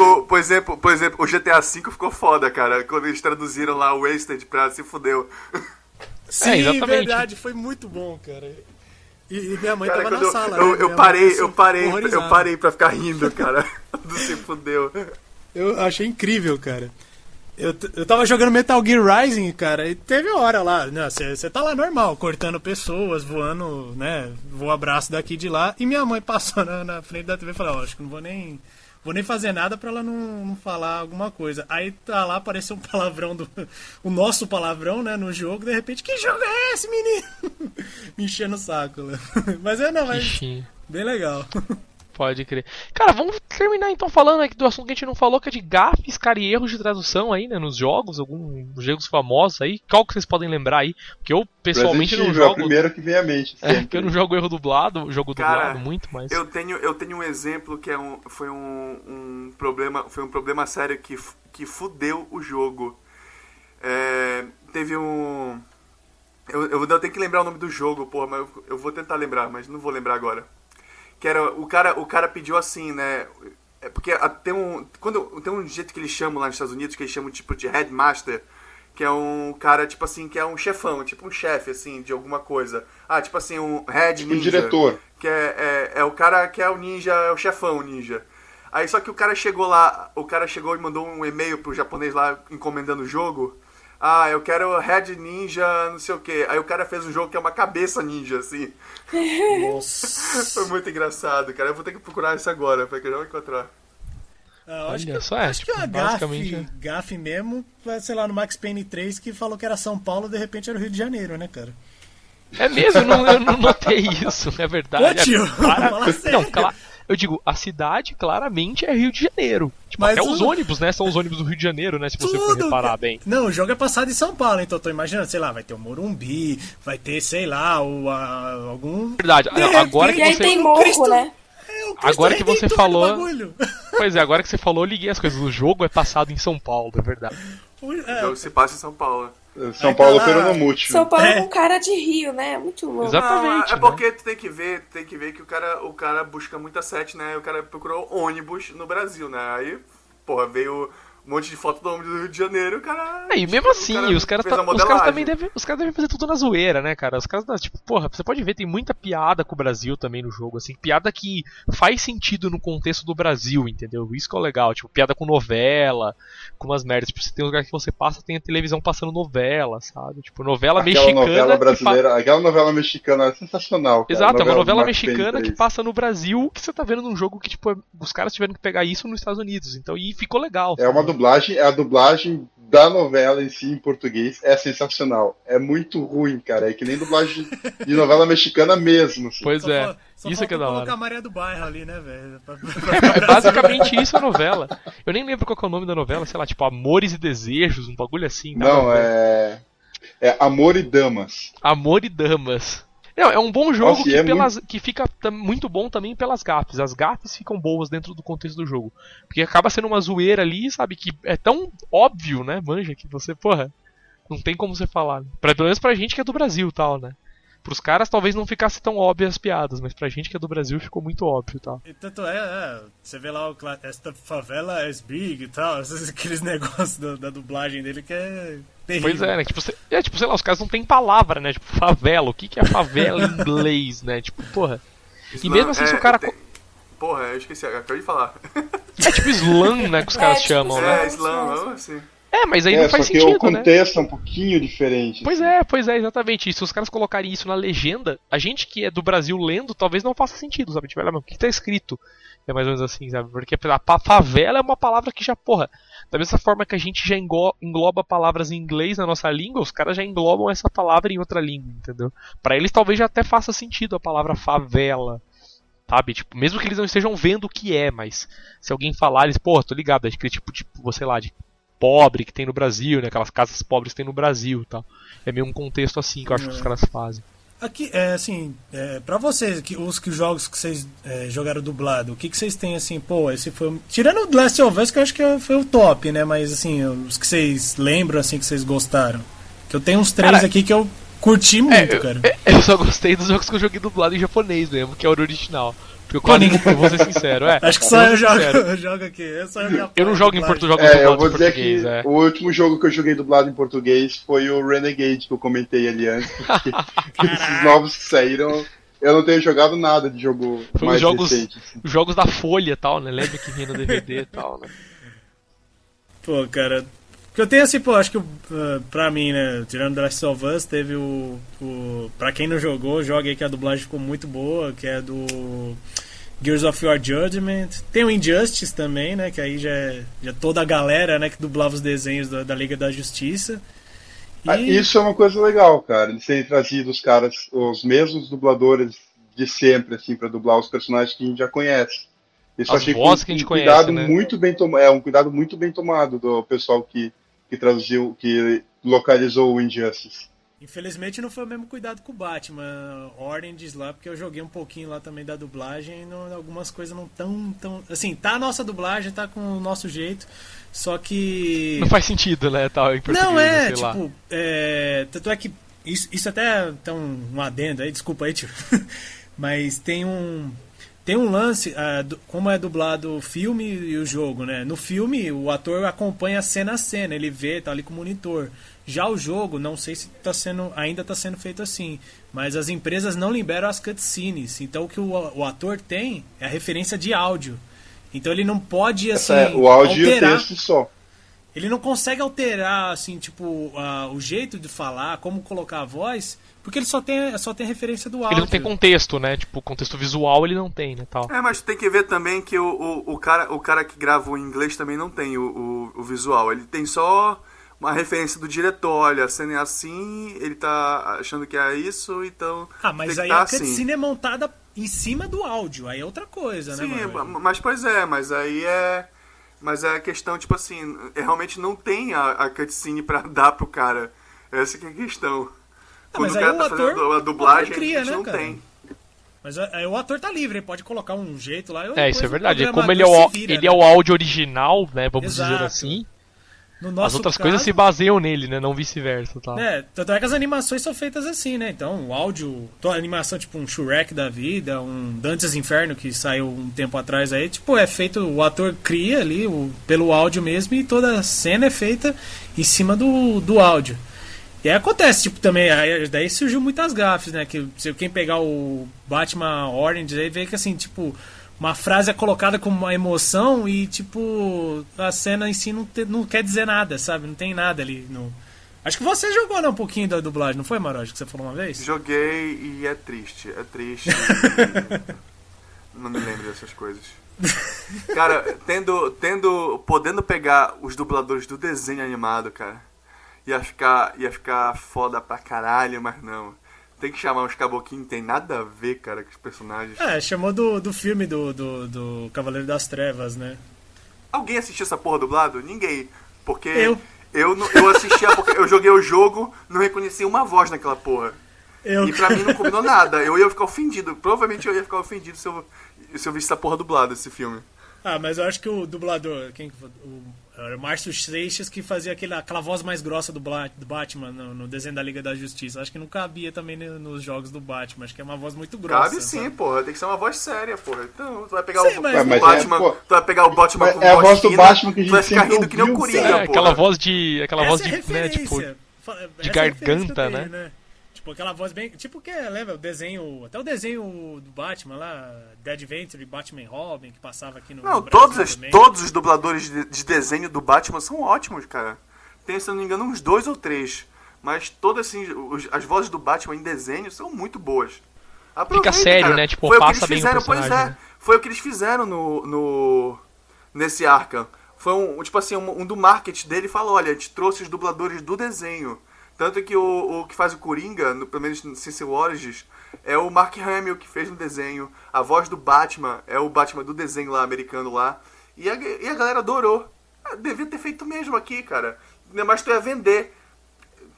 Ficou, por exemplo, por exemplo, o GTA V ficou foda, cara. Quando eles traduziram lá o Wasted pra se fudeu.
Sim,
É, exatamente.
verdade, foi muito bom, cara. E, e minha mãe
Cara,
tava na
eu,
sala.
eu,
né?
eu parei, eu parei, eu
horrorizada.
parei pra ficar rindo, cara. Do se fudeu.
Eu achei incrível, cara. Eu, eu tava jogando Metal Gear Rising, cara, e teve hora lá, né? Você tá lá normal, cortando pessoas, voando, né? Vou abraço daqui e de lá. E minha mãe passou na, na frente da TV e falou: Ó, acho que não vou nem. Vou nem fazer nada pra ela não, não falar alguma coisa. Aí tá lá, apareceu um palavrão do. O nosso palavrão, né, no jogo, de repente, que jogo é esse, menino? Me enchendo o saco, né? Mas é, não, mas. Bem legal.
Pode crer. Cara, vamos terminar então falando aqui do assunto que a gente não falou, que é de gafes, cara, e erros de tradução aí, né, nos jogos, alguns jogos famosos aí. Qual que vocês podem lembrar aí? Porque eu pessoalmente
Resident
não
Evil é o
jogo.
primeiro que vem à mente.
É, porque eu não jogo erro dublado, jogo
Cara,
dublado muito, mas.
Eu tenho, eu tenho um exemplo que é um, foi um, um problema, foi um problema sério que, que fudeu o jogo. É, teve um, eu, eu vou ter que lembrar o nome do jogo, porra, mas eu, eu vou tentar lembrar, mas não vou lembrar agora. Que era o cara, o cara pediu assim, né? É porque tem um, quando tem um jeito que eles chamam lá nos Estados Unidos que eles chamam tipo de headmaster, que é um cara tipo assim que é um chefão, tipo um chefe assim de alguma coisa. Ah, tipo assim um head
Tipo,
ninja
diretor.
que é, é, é o cara que é o ninja, é o chefão o ninja. Aí só que o cara chegou lá, o cara chegou e mandou um e-mail pro japonês lá encomendando o jogo. Ah, eu quero Red Ninja, não sei o que. Aí o cara fez um jogo que é uma cabeça ninja, assim.
Nossa.
Foi muito engraçado, cara. Eu vou ter que procurar isso agora, porque eu já vou encontrar.
Ah, eu acho
Olha
que,
só, é,
acho
tipo,
que uma
basicamente
gafe, gafe mesmo, sei lá, no Max Payne 3 que falou que era São Paulo de repente era o Rio de Janeiro, né, cara?
É mesmo, eu não, eu não notei isso, é verdade.
Ô, tio,
É,
sério.
Não, cla- eu digo, a cidade claramente é Rio de Janeiro. Tipo,
Mas
até os ônibus, né? São os ônibus do Rio de Janeiro, né? Se você for
Tudo,
reparar
cara.
bem.
Não, o jogo é passado em São Paulo, então eu tô imaginando, sei lá, vai ter o Morumbi, vai ter, sei lá, o, a- algum.
Verdade,
De
agora
E
que
aí
você.
tem morro,
Cristo-
né?
É,
Agora que você falou-
bagulho.
Pois é, agora que você falou, eu liguei as coisas. O jogo é passado em São Paulo, é verdade.
O- é,
jogo se passa em São Paulo.
São
Aí
Paulo
tá lá-
Peronomútil.
São Paulo
É.
com cara de Rio, né? Muito louco.
Exatamente,
Não, é
né?
porque tu tem que ver, tem que ver que o cara, o cara busca muita set, né? O cara procurou ônibus no Brasil, né? Aí, porra, veio um monte de foto do ônibus do Rio de Janeiro, cara.
É, e mesmo assim,
cara
os caras tá- os caras também devem, os caras devem fazer tudo na zoeira, né, cara? Os caras, tipo, porra, você pode ver, tem muita piada com o Brasil também no jogo, assim, piada que faz sentido no contexto do Brasil, entendeu? Isso que é o legal, tipo, piada com novela, com umas merdas, tipo, você tem um lugar que você passa, tem a televisão passando novela, sabe? Tipo, novela
Aquela
mexicana.
novela
que fa-
brasileira, aquela novela mexicana é sensacional. Cara.
Exato, é uma novela
do
mexicana que
3.
passa no Brasil, que você tá vendo num jogo que, tipo, os caras tiveram que pegar isso nos Estados Unidos. Então, e ficou legal.
É uma dublagem, a dublagem da novela em si em português é sensacional. É muito ruim, cara. É que nem dublagem de novela mexicana mesmo. assim.
Pois
só
é, isso é que é da
colocar
hora.
a Maria do Bairro ali, né, velho?
É basicamente isso a novela. Eu nem lembro qual que é o nome da novela, sei lá, tipo Amores e Desejos, um bagulho assim.
Não, é. É Amor e Damas.
Amor e Damas. Não, é um bom jogo
Nossa,
que,
é
pelas, que fica muito bom também pelas gafes. As gafes ficam boas dentro do contexto do jogo. Porque acaba sendo uma zoeira ali, sabe? Que é tão óbvio, né, manja, que você, porra, não tem como você falar. Pra, pelo menos pra gente que é do Brasil e tal, né? Pros caras talvez não ficasse tão óbvio as piadas, mas pra gente que é do Brasil ficou muito óbvio e tal.
E tanto é, é, você vê lá o esta favela é big e tal, esses- aqueles negócios da, da dublagem dele que é terrível.
Pois é, né? Tipo, cê- é, tipo, sei lá, os caras não tem palavra, né? Tipo, favela. O que, que é favela em inglês, né? Tipo, porra. E mesmo assim, se o cara.
tem- Porra, eu esqueci, acabei de falar.
É tipo slam, né? Que os caras
É, tipo
chamam, né?
É, slam, assim.
É, mas aí
é,
não faz
só que
sentido,
o
né?
contexto é um pouquinho diferente.
Pois
assim.
é, pois é, exatamente. E se os caras colocarem isso na legenda, a gente que é do Brasil lendo, talvez não faça sentido, sabe? Tipo, olha, o que tá escrito? É mais ou menos assim, sabe? Porque a favela é uma palavra que já, porra, da mesma forma que a gente já engloba palavras em inglês na nossa língua, os caras já englobam essa palavra em outra língua, entendeu? Pra eles talvez já até faça sentido a palavra favela. Sabe? Tipo, mesmo que eles não estejam vendo o que é, mas se alguém falar, eles, pô, tô ligado, é aquele tipo, tipo, sei lá, de pobre que tem no Brasil, né? Aquelas casas pobres que tem no Brasil tal. É meio um contexto assim que eu acho que os caras fazem.
Aqui, é assim, é, pra vocês, que, os que jogos que vocês é, jogaram dublado, o que, que vocês têm assim, pô, esse foi. Tirando o The Last of Us, que eu acho que foi o top, né? Mas assim, os que vocês lembram, assim, que vocês gostaram. Que eu tenho uns três
Cara,
aqui que eu curti muito,
eu,
cara.
eu só gostei dos jogos que eu joguei dublado em japonês mesmo, que é o original. Porque eu quase, eu vou ser sincero, é.
Acho que
eu
só eu
ser
jogo, eu jogo aqui. Eu, só me
Eu não jogo em português jogos
É, eu vou
em
dizer
português,
que
é.
o último jogo que eu joguei dublado em português foi o Renegade, que eu comentei ali antes. Esses novos que saíram, eu não tenho jogado nada de jogo
Foi os
mais
jogos,
recente. assim.
os jogos da Folha e tal, né? Lembra que vinha no DVD e tal, né?
Pô, cara. Porque eu tenho assim, pô, acho que uh, pra mim, né, tirando The Last of Us, teve o, o. Pra quem não jogou, joga aí que a dublagem ficou muito boa, que é do Gears of War Judgment. Tem o Injustice também, né? Que aí já é, já é toda a galera, né, que dublava os desenhos da, da Liga da Justiça. E,
Ah, Isso é uma coisa legal, cara. Eles terem trazido os caras, os mesmos dubladores de sempre, assim, pra dublar os personagens que a gente já conhece. Isso
As
achei
vozes
um,
que a gente
um cuidado
conhece, né?
muito bem tomado, é um cuidado muito bem tomado do pessoal que, que traduziu, que localizou o Injustice.
Infelizmente não foi o mesmo cuidado com o Batman Orange lá, porque eu joguei um pouquinho lá também da dublagem e não- algumas coisas não tão, tão. Assim, tá a nossa dublagem, tá com o nosso jeito, só que.
Não faz sentido, né? Tal, em português,
Não, é,
sei lá.
tipo, é, tanto é que isso, isso até tem um, um adendo aí, desculpa aí, tio. Mas tem um tem um lance, ah, do- como é dublado o filme e o jogo, né? No filme, o ator acompanha cena a cena, ele vê, tá ali com o monitor. Já o jogo, não sei se tá sendo, ainda está sendo feito assim, mas as empresas não liberam as cutscenes. Então o que o, o ator tem é a referência de áudio. Então ele não pode assim
é o áudio
alterar.
e o texto só.
Ele não consegue alterar, assim, tipo, ah, o jeito de falar, como colocar a voz, porque ele só tem, só tem referência do áudio.
Ele não tem contexto, né? Tipo, contexto visual ele não tem, né? Tal.
É, mas tem que ver também que o, o, o cara, o cara que grava o inglês também não tem o, o, o visual. Ele tem só uma referência do diretor. Olha, a cena é assim, ele tá achando que é isso, então.
Ah, mas
tem que
aí
tá
a
assim.
cutscene é montada em cima do áudio, aí é outra coisa,
Sim,
né,
ma- mas pois é, mas aí é. Mas é a questão, tipo assim, é, realmente não tem a, a cutscene pra dar pro cara. Essa que é a questão. Quando
mas
o
aí o
tá
ator-
a dublagem,
cria,
a gente
né,
não
cara?
tem.
Mas aí o ator tá livre, ele pode colocar um jeito lá. e
É, isso é verdade. Como ele é o,
vira,
ele
né?
é o áudio original, né? Vamos dizer
Exato.
assim.
No nosso
As outras
caso,
coisas se baseiam nele, né? Não vice-versa, tá?
É, tanto é que as animações são feitas assim, né? Então, o áudio, toda animação, tipo um Shrek da vida, um Dantes Inferno que saiu um tempo atrás aí, tipo, é feito, o ator cria ali o, pelo áudio mesmo e toda a cena é feita em cima do, do áudio. E aí acontece, tipo, também, aí, daí surgiu muitas gafes, né? Que se quem pegar o Batman Orange aí vê que assim, tipo, uma frase é colocada com uma emoção e, tipo, a cena em si não, te- não quer dizer nada, sabe? Não tem nada ali. No... Acho que você jogou né, um pouquinho da dublagem, não foi, Maroja, que você falou uma vez?
Joguei e é triste. É triste. não me lembro dessas coisas. Cara, tendo, tendo, podendo pegar os dubladores do desenho animado, cara, ia ficar, ia ficar foda pra caralho, mas não. Tem que chamar uns caboquinhos, tem nada a ver, cara, com os personagens.
É, chamou do, do filme do, do, do Cavaleiro das Trevas, né?
Alguém assistiu essa porra dublado? Ninguém. Porque
Eu.
eu, eu assistia, porque eu joguei o jogo, não reconheci uma voz naquela porra.
Eu,
E pra mim não combinou nada. Eu ia ficar ofendido. Provavelmente eu ia ficar ofendido se eu, se eu visse essa porra dublada, esse filme.
Ah, mas eu acho que o dublador, quem? O, era o Márcio Seixas que fazia aquele, aquela voz mais grossa do, Bla- do Batman no, no desenho da Liga da Justiça. Acho que não cabia também nos jogos do Batman. Acho que é uma voz muito grossa.
Cabe sim,
sabe?
porra. Tem que ser uma voz séria, porra. Então, tu vai pegar
Sim,
o,
mas-
o
mas é,
Batman.
pô,
tu vai pegar o Batman
mas
com
é a
voz
voz do Batman que a
tu vai
gente
ficar rindo que nem o Coringa,
É,
porra.
aquela voz de. Aquela voz
Essa é a
de. né, tipo,
é a
garganta,
referência que eu tenho,
né?
Tipo, aquela voz bem. Tipo, que lembra o desenho. Até o desenho do Batman lá, Dead Adventure, Batman e Robin, que passava aqui no.
Não, todos, os- todos os dubladores de, de desenho do Batman são ótimos, cara. Tem, se eu não me engano, uns dois ou três. Mas todas assim, os- as vozes do Batman em desenho são muito boas. Aproveita,
sério,
cara.
né? Tipo,
Foi o que
passa
eles
bem o
fizeram, pois é.
né?
Foi o que eles fizeram no, no nesse Arkham. Foi um, tipo assim, um, um do marketing dele falou, olha, a gente trouxe os dubladores do desenho. Tanto que o, o que faz o Coringa, no, pelo menos no CC Origins, é o Mark Hamill que fez no desenho. A voz do Batman é o Batman do desenho lá, americano lá. E a, e a galera adorou. Ah, devia ter feito mesmo aqui, cara. Mas tu ia vender.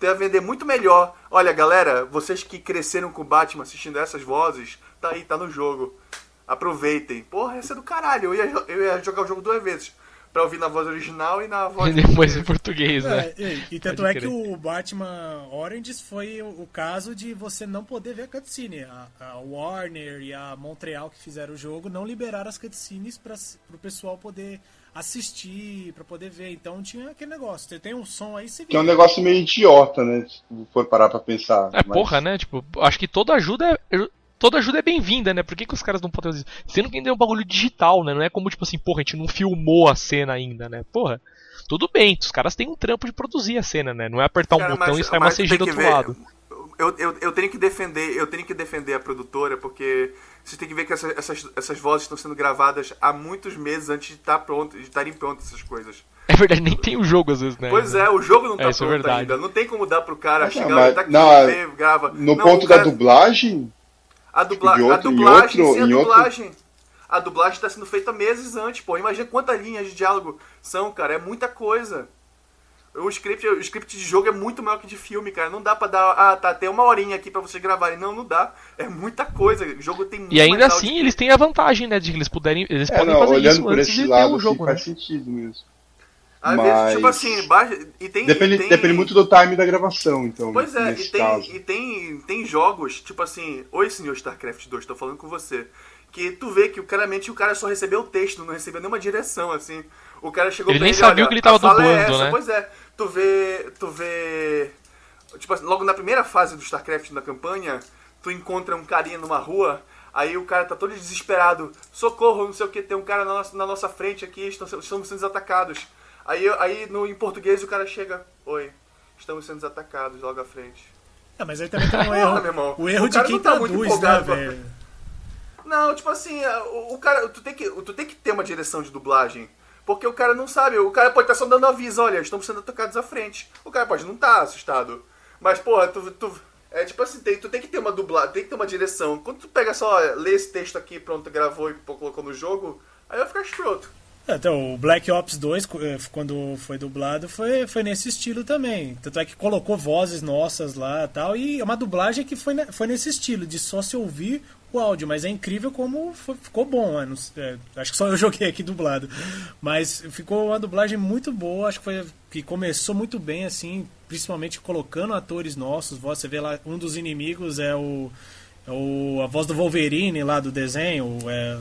Tu ia vender muito melhor. Olha, galera, vocês que cresceram com o Batman assistindo essas vozes, tá aí, tá no jogo. Aproveitem. Porra, essa é do caralho. Eu ia, eu ia jogar o jogo duas vezes. Pra ouvir na voz original e na voz.
E depois em português, né?
É, e, e tanto é que o Batman Oranges foi o, o caso de você não poder ver a cutscene. A, a Warner e a Montreal que fizeram o jogo não liberaram as cutscenes para o pessoal poder assistir, para poder ver. Então tinha aquele negócio. Você tem um som aí, você
Que é um negócio meio idiota, né? Se for parar pra pensar.
É,
Mas-
porra, né? Tipo, acho que toda ajuda é. Toda ajuda é bem-vinda, né? Por que, que os caras não podem fazer isso? Sendo que ainda é um bagulho digital, né? Não é como, tipo assim, porra, a gente não filmou a cena ainda, né? Porra, tudo bem, os caras têm um trampo de produzir a cena, né? Não é apertar um
Cara,
botão
mas-
e sai uma CG
tem
do outro
ver,
lado.
Eu, eu, eu tenho que defender, eu tenho que defender a produtora, porque vocês têm que ver que essa- essas, essas vozes estão sendo gravadas há muitos meses antes de estar pronto, de estarem prontas essas coisas.
É verdade, nem tem o jogo às vezes, né?
Pois é, o jogo não
É,
tá
isso é
pronto
verdade.
ainda. Não tem como dar pro cara
Mas,
chegar
não, mas-
tá aqui,
não,
vê, grava.
No
Não,
ponto
cara-
da dublagem,
A, dubla...
de outro-
a
em
dublagem,
outro-
sim, a
em outro-
dublagem. a dublagem está sendo feita meses antes, pô. Imagina quantas linhas de diálogo são, cara. É muita coisa. O script, o script de jogo é muito maior que de filme, cara. Não dá pra dar. Ah, tá, tem uma horinha aqui pra vocês gravarem. Não, não dá. É muita coisa. O jogo tem muito
E ainda
mais
assim,
áudio.
eles têm a vantagem, né? De que eles puderem. Eles
É,
podem
não,
fazer
olhando
isso
por
antes
esse
de ter
lado,
um
assim,
jogo, né?
faz sentido mesmo.
Às
mas-
vezes, tipo assim, baixa. E tem.
Depende,
e tem...
depende muito do time da gravação, então,
Pois é,
nesse
e, tem,
caso.
e tem, tem jogos, tipo assim, Oi senhor StarCraft 2, tô falando com você. Que tu vê que claramente o cara só recebeu o texto, não recebeu nenhuma direção, assim. O cara chegou
Ele
pra
nem sabia
olha,
o que ele tava
é
dublando,
essa.
né?
Pois é, tu vê. Tu vê. Tipo assim, logo na primeira fase do StarCraft na campanha, tu encontra um carinha numa rua, aí o cara tá todo desesperado. Socorro, não sei o que, tem um cara na nossa, na nossa frente aqui, estão, estamos sendo atacados. Aí, aí no, em português o cara chega, oi, estamos sendo atacados logo à frente.
É, mas aí também tem um
meu
erro. O erro
O
de quem
tá
traduz, né, velho?
Não, tipo assim, é, o, o cara, tu tem, que, tu tem que ter uma direção de dublagem. Porque o cara não sabe, o cara pode estar só dando aviso, olha, estamos sendo atacados à frente. O cara pode não estar assustado. Mas, porra, tu, tu, é tipo assim, tem, tu tem que ter uma dublagem, tem que ter uma direção. Quando tu pega só, lê esse texto aqui, pronto, gravou e colocou no jogo, aí vai ficar escroto.
É, Então, o Black Ops 2, co- eh, quando foi dublado, foi, foi nesse estilo também. Tanto é que colocou vozes nossas lá tal. E é uma dublagem que foi, foi nesse estilo, de só se ouvir o áudio. Mas é incrível como foi- ficou bom. né? Não é, acho que só eu joguei aqui dublado. Mas ficou uma dublagem muito boa. Acho que foi que começou muito bem, assim, principalmente colocando atores nossos. Você vê lá, um dos inimigos é o. É o, a voz do Wolverine lá do desenho, é,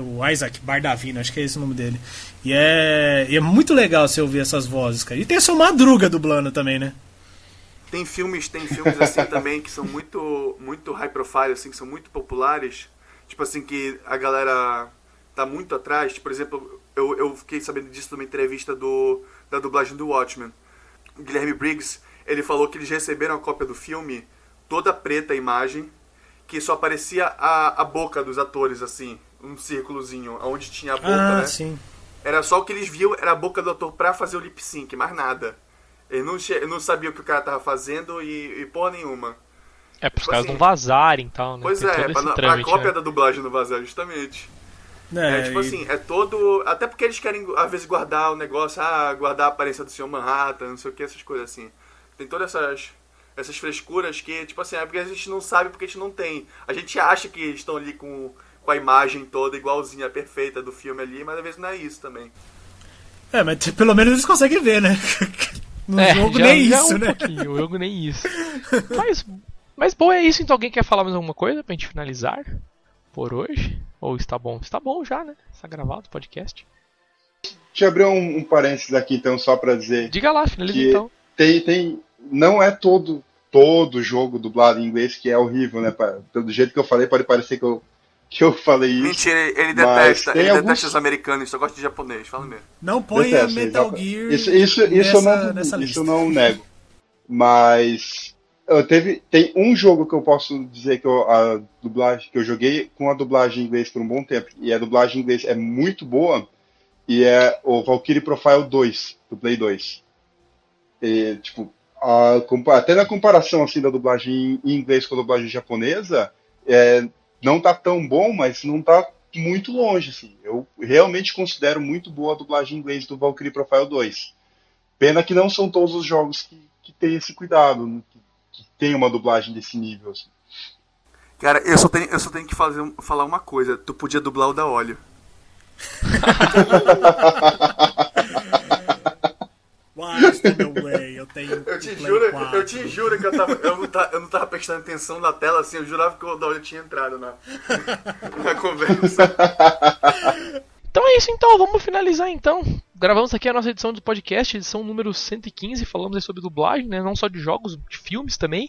o Isaac Bardavino, acho que é esse o nome dele. E é, e é muito legal você ouvir essas vozes, cara. E tem a sua madruga dublando também, né?
Tem filmes, tem filmes assim também que são muito, muito high profile, assim, que são muito populares. Tipo assim, que a galera tá muito atrás. Por exemplo, eu, eu fiquei sabendo disso numa entrevista do, da dublagem do Watchmen. O Guilherme Briggs, ele falou que eles receberam a cópia do filme toda preta a imagem, que só aparecia a, a boca dos atores, assim, um círculozinho, onde tinha a boca,
ah,
né?
sim.
Era só o que eles viam, era a boca do ator pra fazer o lip sync, mais nada. Ele não, che- não sabia o que o cara tava fazendo e, e porra nenhuma.
É pros
Tipo
caras
assim,
não vazarem e tal, né?
Pois
Tem
é, pra, não- pra
trâmite,
cópia
né?
da dublagem não vazar, justamente.
É,
É, tipo
e-
assim, é todo. Até porque eles querem, às vezes, guardar o negócio, ah, guardar a aparência do Sr. Manhattan, não sei o que, essas coisas assim. Tem todas essas. Essas frescuras que, tipo assim, é porque a gente não sabe porque a gente não tem. A gente acha que estão ali com, com a imagem toda igualzinha, perfeita do filme ali, mas às vezes não é isso também.
É, mas pelo menos eles conseguem ver, né? No
É,
jogo
já,
nem
já
isso,
um
né?
pouquinho, o jogo nem isso. Mas, mas bom, é isso. Então alguém quer falar mais alguma coisa pra gente finalizar por hoje? Ou está bom? Está bom já, né? Está gravado o podcast.
Deixa eu abrir um, um parênteses aqui, então, só pra dizer.
Diga lá, finaliza
Que-
então.
Tem, tem, não é todo, todo jogo dublado em inglês que é horrível, né? Pelo jeito que eu falei, pode parecer que eu, que eu falei isso.
Mentira, ele, detesta, ele
alguns-
detesta os americanos, só gosta de japonês, fala mesmo.
Não ponha
Detesto,
Metal. Gear
Isso, isso, isso,
nessa,
eu não,
nessa
isso
lista.
eu não nego. Mas eu teve, tem um jogo que eu posso dizer que eu, a dublagem que eu joguei com a dublagem em inglês por um bom tempo. E a dublagem em inglês é muito boa. E é o Valkyrie Profile 2, do Play 2. E, tipo, a até na comparação assim da dublagem em inglês com a dublagem japonesa, é, não tá tão bom, mas não tá muito longe, assim. Eu realmente considero muito boa a dublagem em inglês do Valkyrie Profile 2. Pena que não são todos os jogos que, que têm esse cuidado, né, que, que tem uma dublagem desse nível. assim.
Cara, eu só tenho, eu só tenho que fazer, falar uma coisa, tu podia dublar o da óleo.
To the way, eu tenho
Eu te juro,
4.
eu te juro que eu, tava, eu, não tava, eu não tava prestando atenção na tela assim, eu jurava que o óleo tinha entrado na, na conversa.
Então é isso então, vamos finalizar então. Gravamos aqui a nossa edição do podcast, edição número 115, falamos aí sobre dublagem, né? Não só de jogos, de filmes também.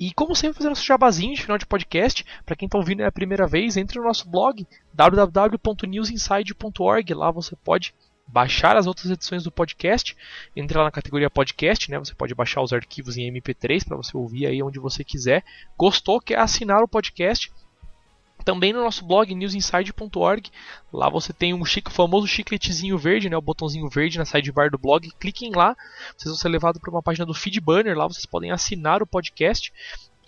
E como sempre, fazer nosso jabazinho de final de podcast. Para quem está ouvindo é a primeira vez, entre no nosso blog www.newsinside.org. Lá você pode baixar as outras edições do podcast. Entre lá na categoria podcast, né? Você pode baixar os arquivos em MP3 para você ouvir aí onde você quiser. Gostou? Quer assinar o podcast? Também no nosso blog newsinside.org. Lá você tem um chique, famoso chicletezinho verde, né, o botãozinho verde na sidebar do blog. Cliquem lá, vocês vão ser levados para uma página do Feed Banner. Lá vocês podem assinar o podcast.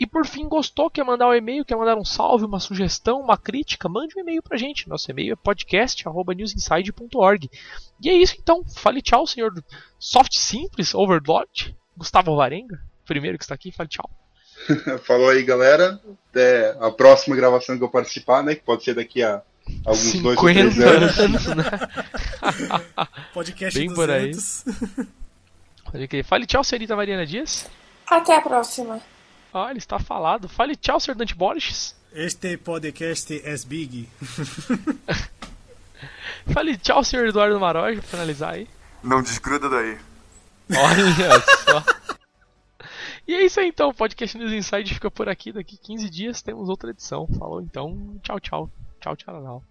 E por fim, gostou, quer mandar um e-mail, quer mandar um salve, uma sugestão, uma crítica, mande um e-mail pra gente. Nosso e-mail é podcast.newsinside.org. E é isso então. Fale tchau, senhor Soft Simples, Overlord, Gustavo Varenga, primeiro que está aqui, fale tchau.
Falou aí, galera. Até a próxima gravação que eu participar, né? Que pode ser daqui a alguns dois ou três anos.
anos né?
Podcast
Bem
200.
por aí. Fale tchau, senhorita Mariana Dias.
Até a próxima.
Olha, está falado. Fale tchau, senhor Dante Borges.
Este podcast é big.
Fale tchau, senhor Eduardo Maroja, pra finalizar aí.
Não desgruda daí.
Olha só. E é isso aí então, o podcast News Inside fica por aqui. Daqui 15 dias temos outra edição. Falou então, tchau, tchau. Tchau, tchau, tchau.